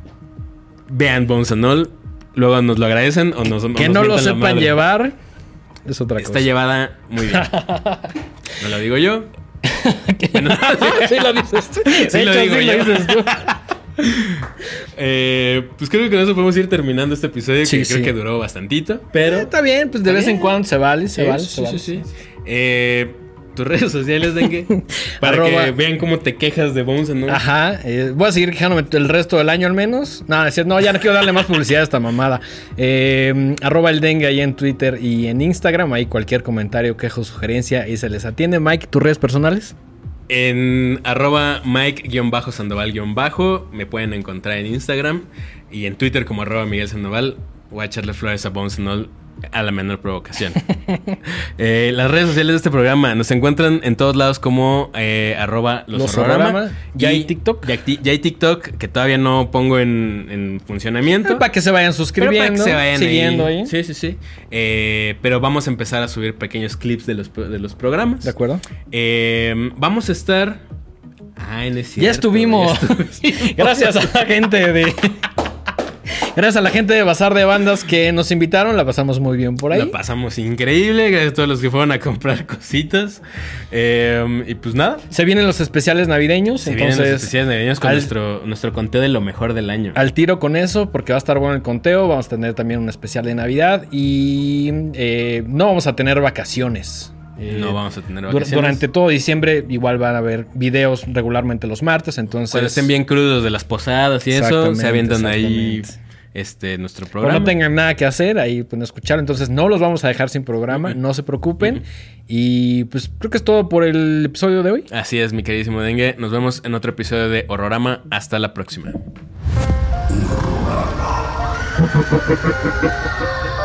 vean Bones and All, luego nos lo agradecen o nos o Que nos no lo sepan llevar es otra Está cosa. llevada muy bien. (laughs) No lo digo yo. (laughs) Bueno, sí lo dices tú. Sí lo digo yo. (laughs) eh, pues creo que con eso podemos ir terminando este episodio Sí, que creo que duró bastantito, pero Eh, está bien, pues de vez en cuando se vale, se Sí, vale. sí, se sí, vale. sí, sí. Eh, tus redes sociales, Dengue. (laughs) para Arroba- que vean cómo te quejas de Bones and. Ajá, eh, voy a seguir quejándome el resto del año al menos. No, es no, ya no quiero darle más publicidad a esta mamada. Eh, arroba el dengue ahí en Twitter y en Instagram. Ahí cualquier comentario, quejo, sugerencia y se les atiende. Mike, ¿tus redes personales? En arroba Mike-Sandoval- me pueden encontrar en Instagram y en Twitter como arroba Miguel Sandoval. Voy a echarle flores a Bones a la menor provocación. (laughs) Eh, las redes sociales de este programa nos encuentran en todos lados como eh, arroba los, Los horrorama. Horrorama. Ya Y hay TikTok. Ya, ya hay TikTok que todavía no pongo en, en funcionamiento. Para que se vayan Pero suscribiendo, para que se vayan siguiendo ahí. Sí, sí, sí. Eh, pero vamos a empezar a subir pequeños clips de los, de los programas. ¿De acuerdo? Eh, vamos a estar. No es cierto, ya estuvimos. ya estuvimos. (laughs) Gracias a la gente de. Gracias a la gente de Bazar de Bandas que nos invitaron, la pasamos muy bien por ahí. La pasamos increíble. Gracias a todos los que fueron a comprar cositas. Eh, y pues nada. Se vienen los especiales navideños, Se vienen entonces los especiales navideños con al- nuestro, nuestro conteo de lo mejor del año. al tiro con eso, porque va a estar bueno el conteo. Vamos a tener también un especial de Navidad y eh, no vamos a tener vacaciones. Eh, no vamos a tener dur- vacaciones. Durante todo diciembre igual van a haber videos regularmente los martes, entonces... Cuando estén bien crudos de las posadas y eso, se avientan ahí este, nuestro Cuando programa. no tengan nada que hacer, ahí pueden escuchar. Entonces no los vamos a dejar sin programa, no se preocupen. Y pues creo que es todo por el episodio de hoy. Así es, mi queridísimo Dengue. Nos vemos en otro episodio de Horrorama. Hasta la próxima. (laughs)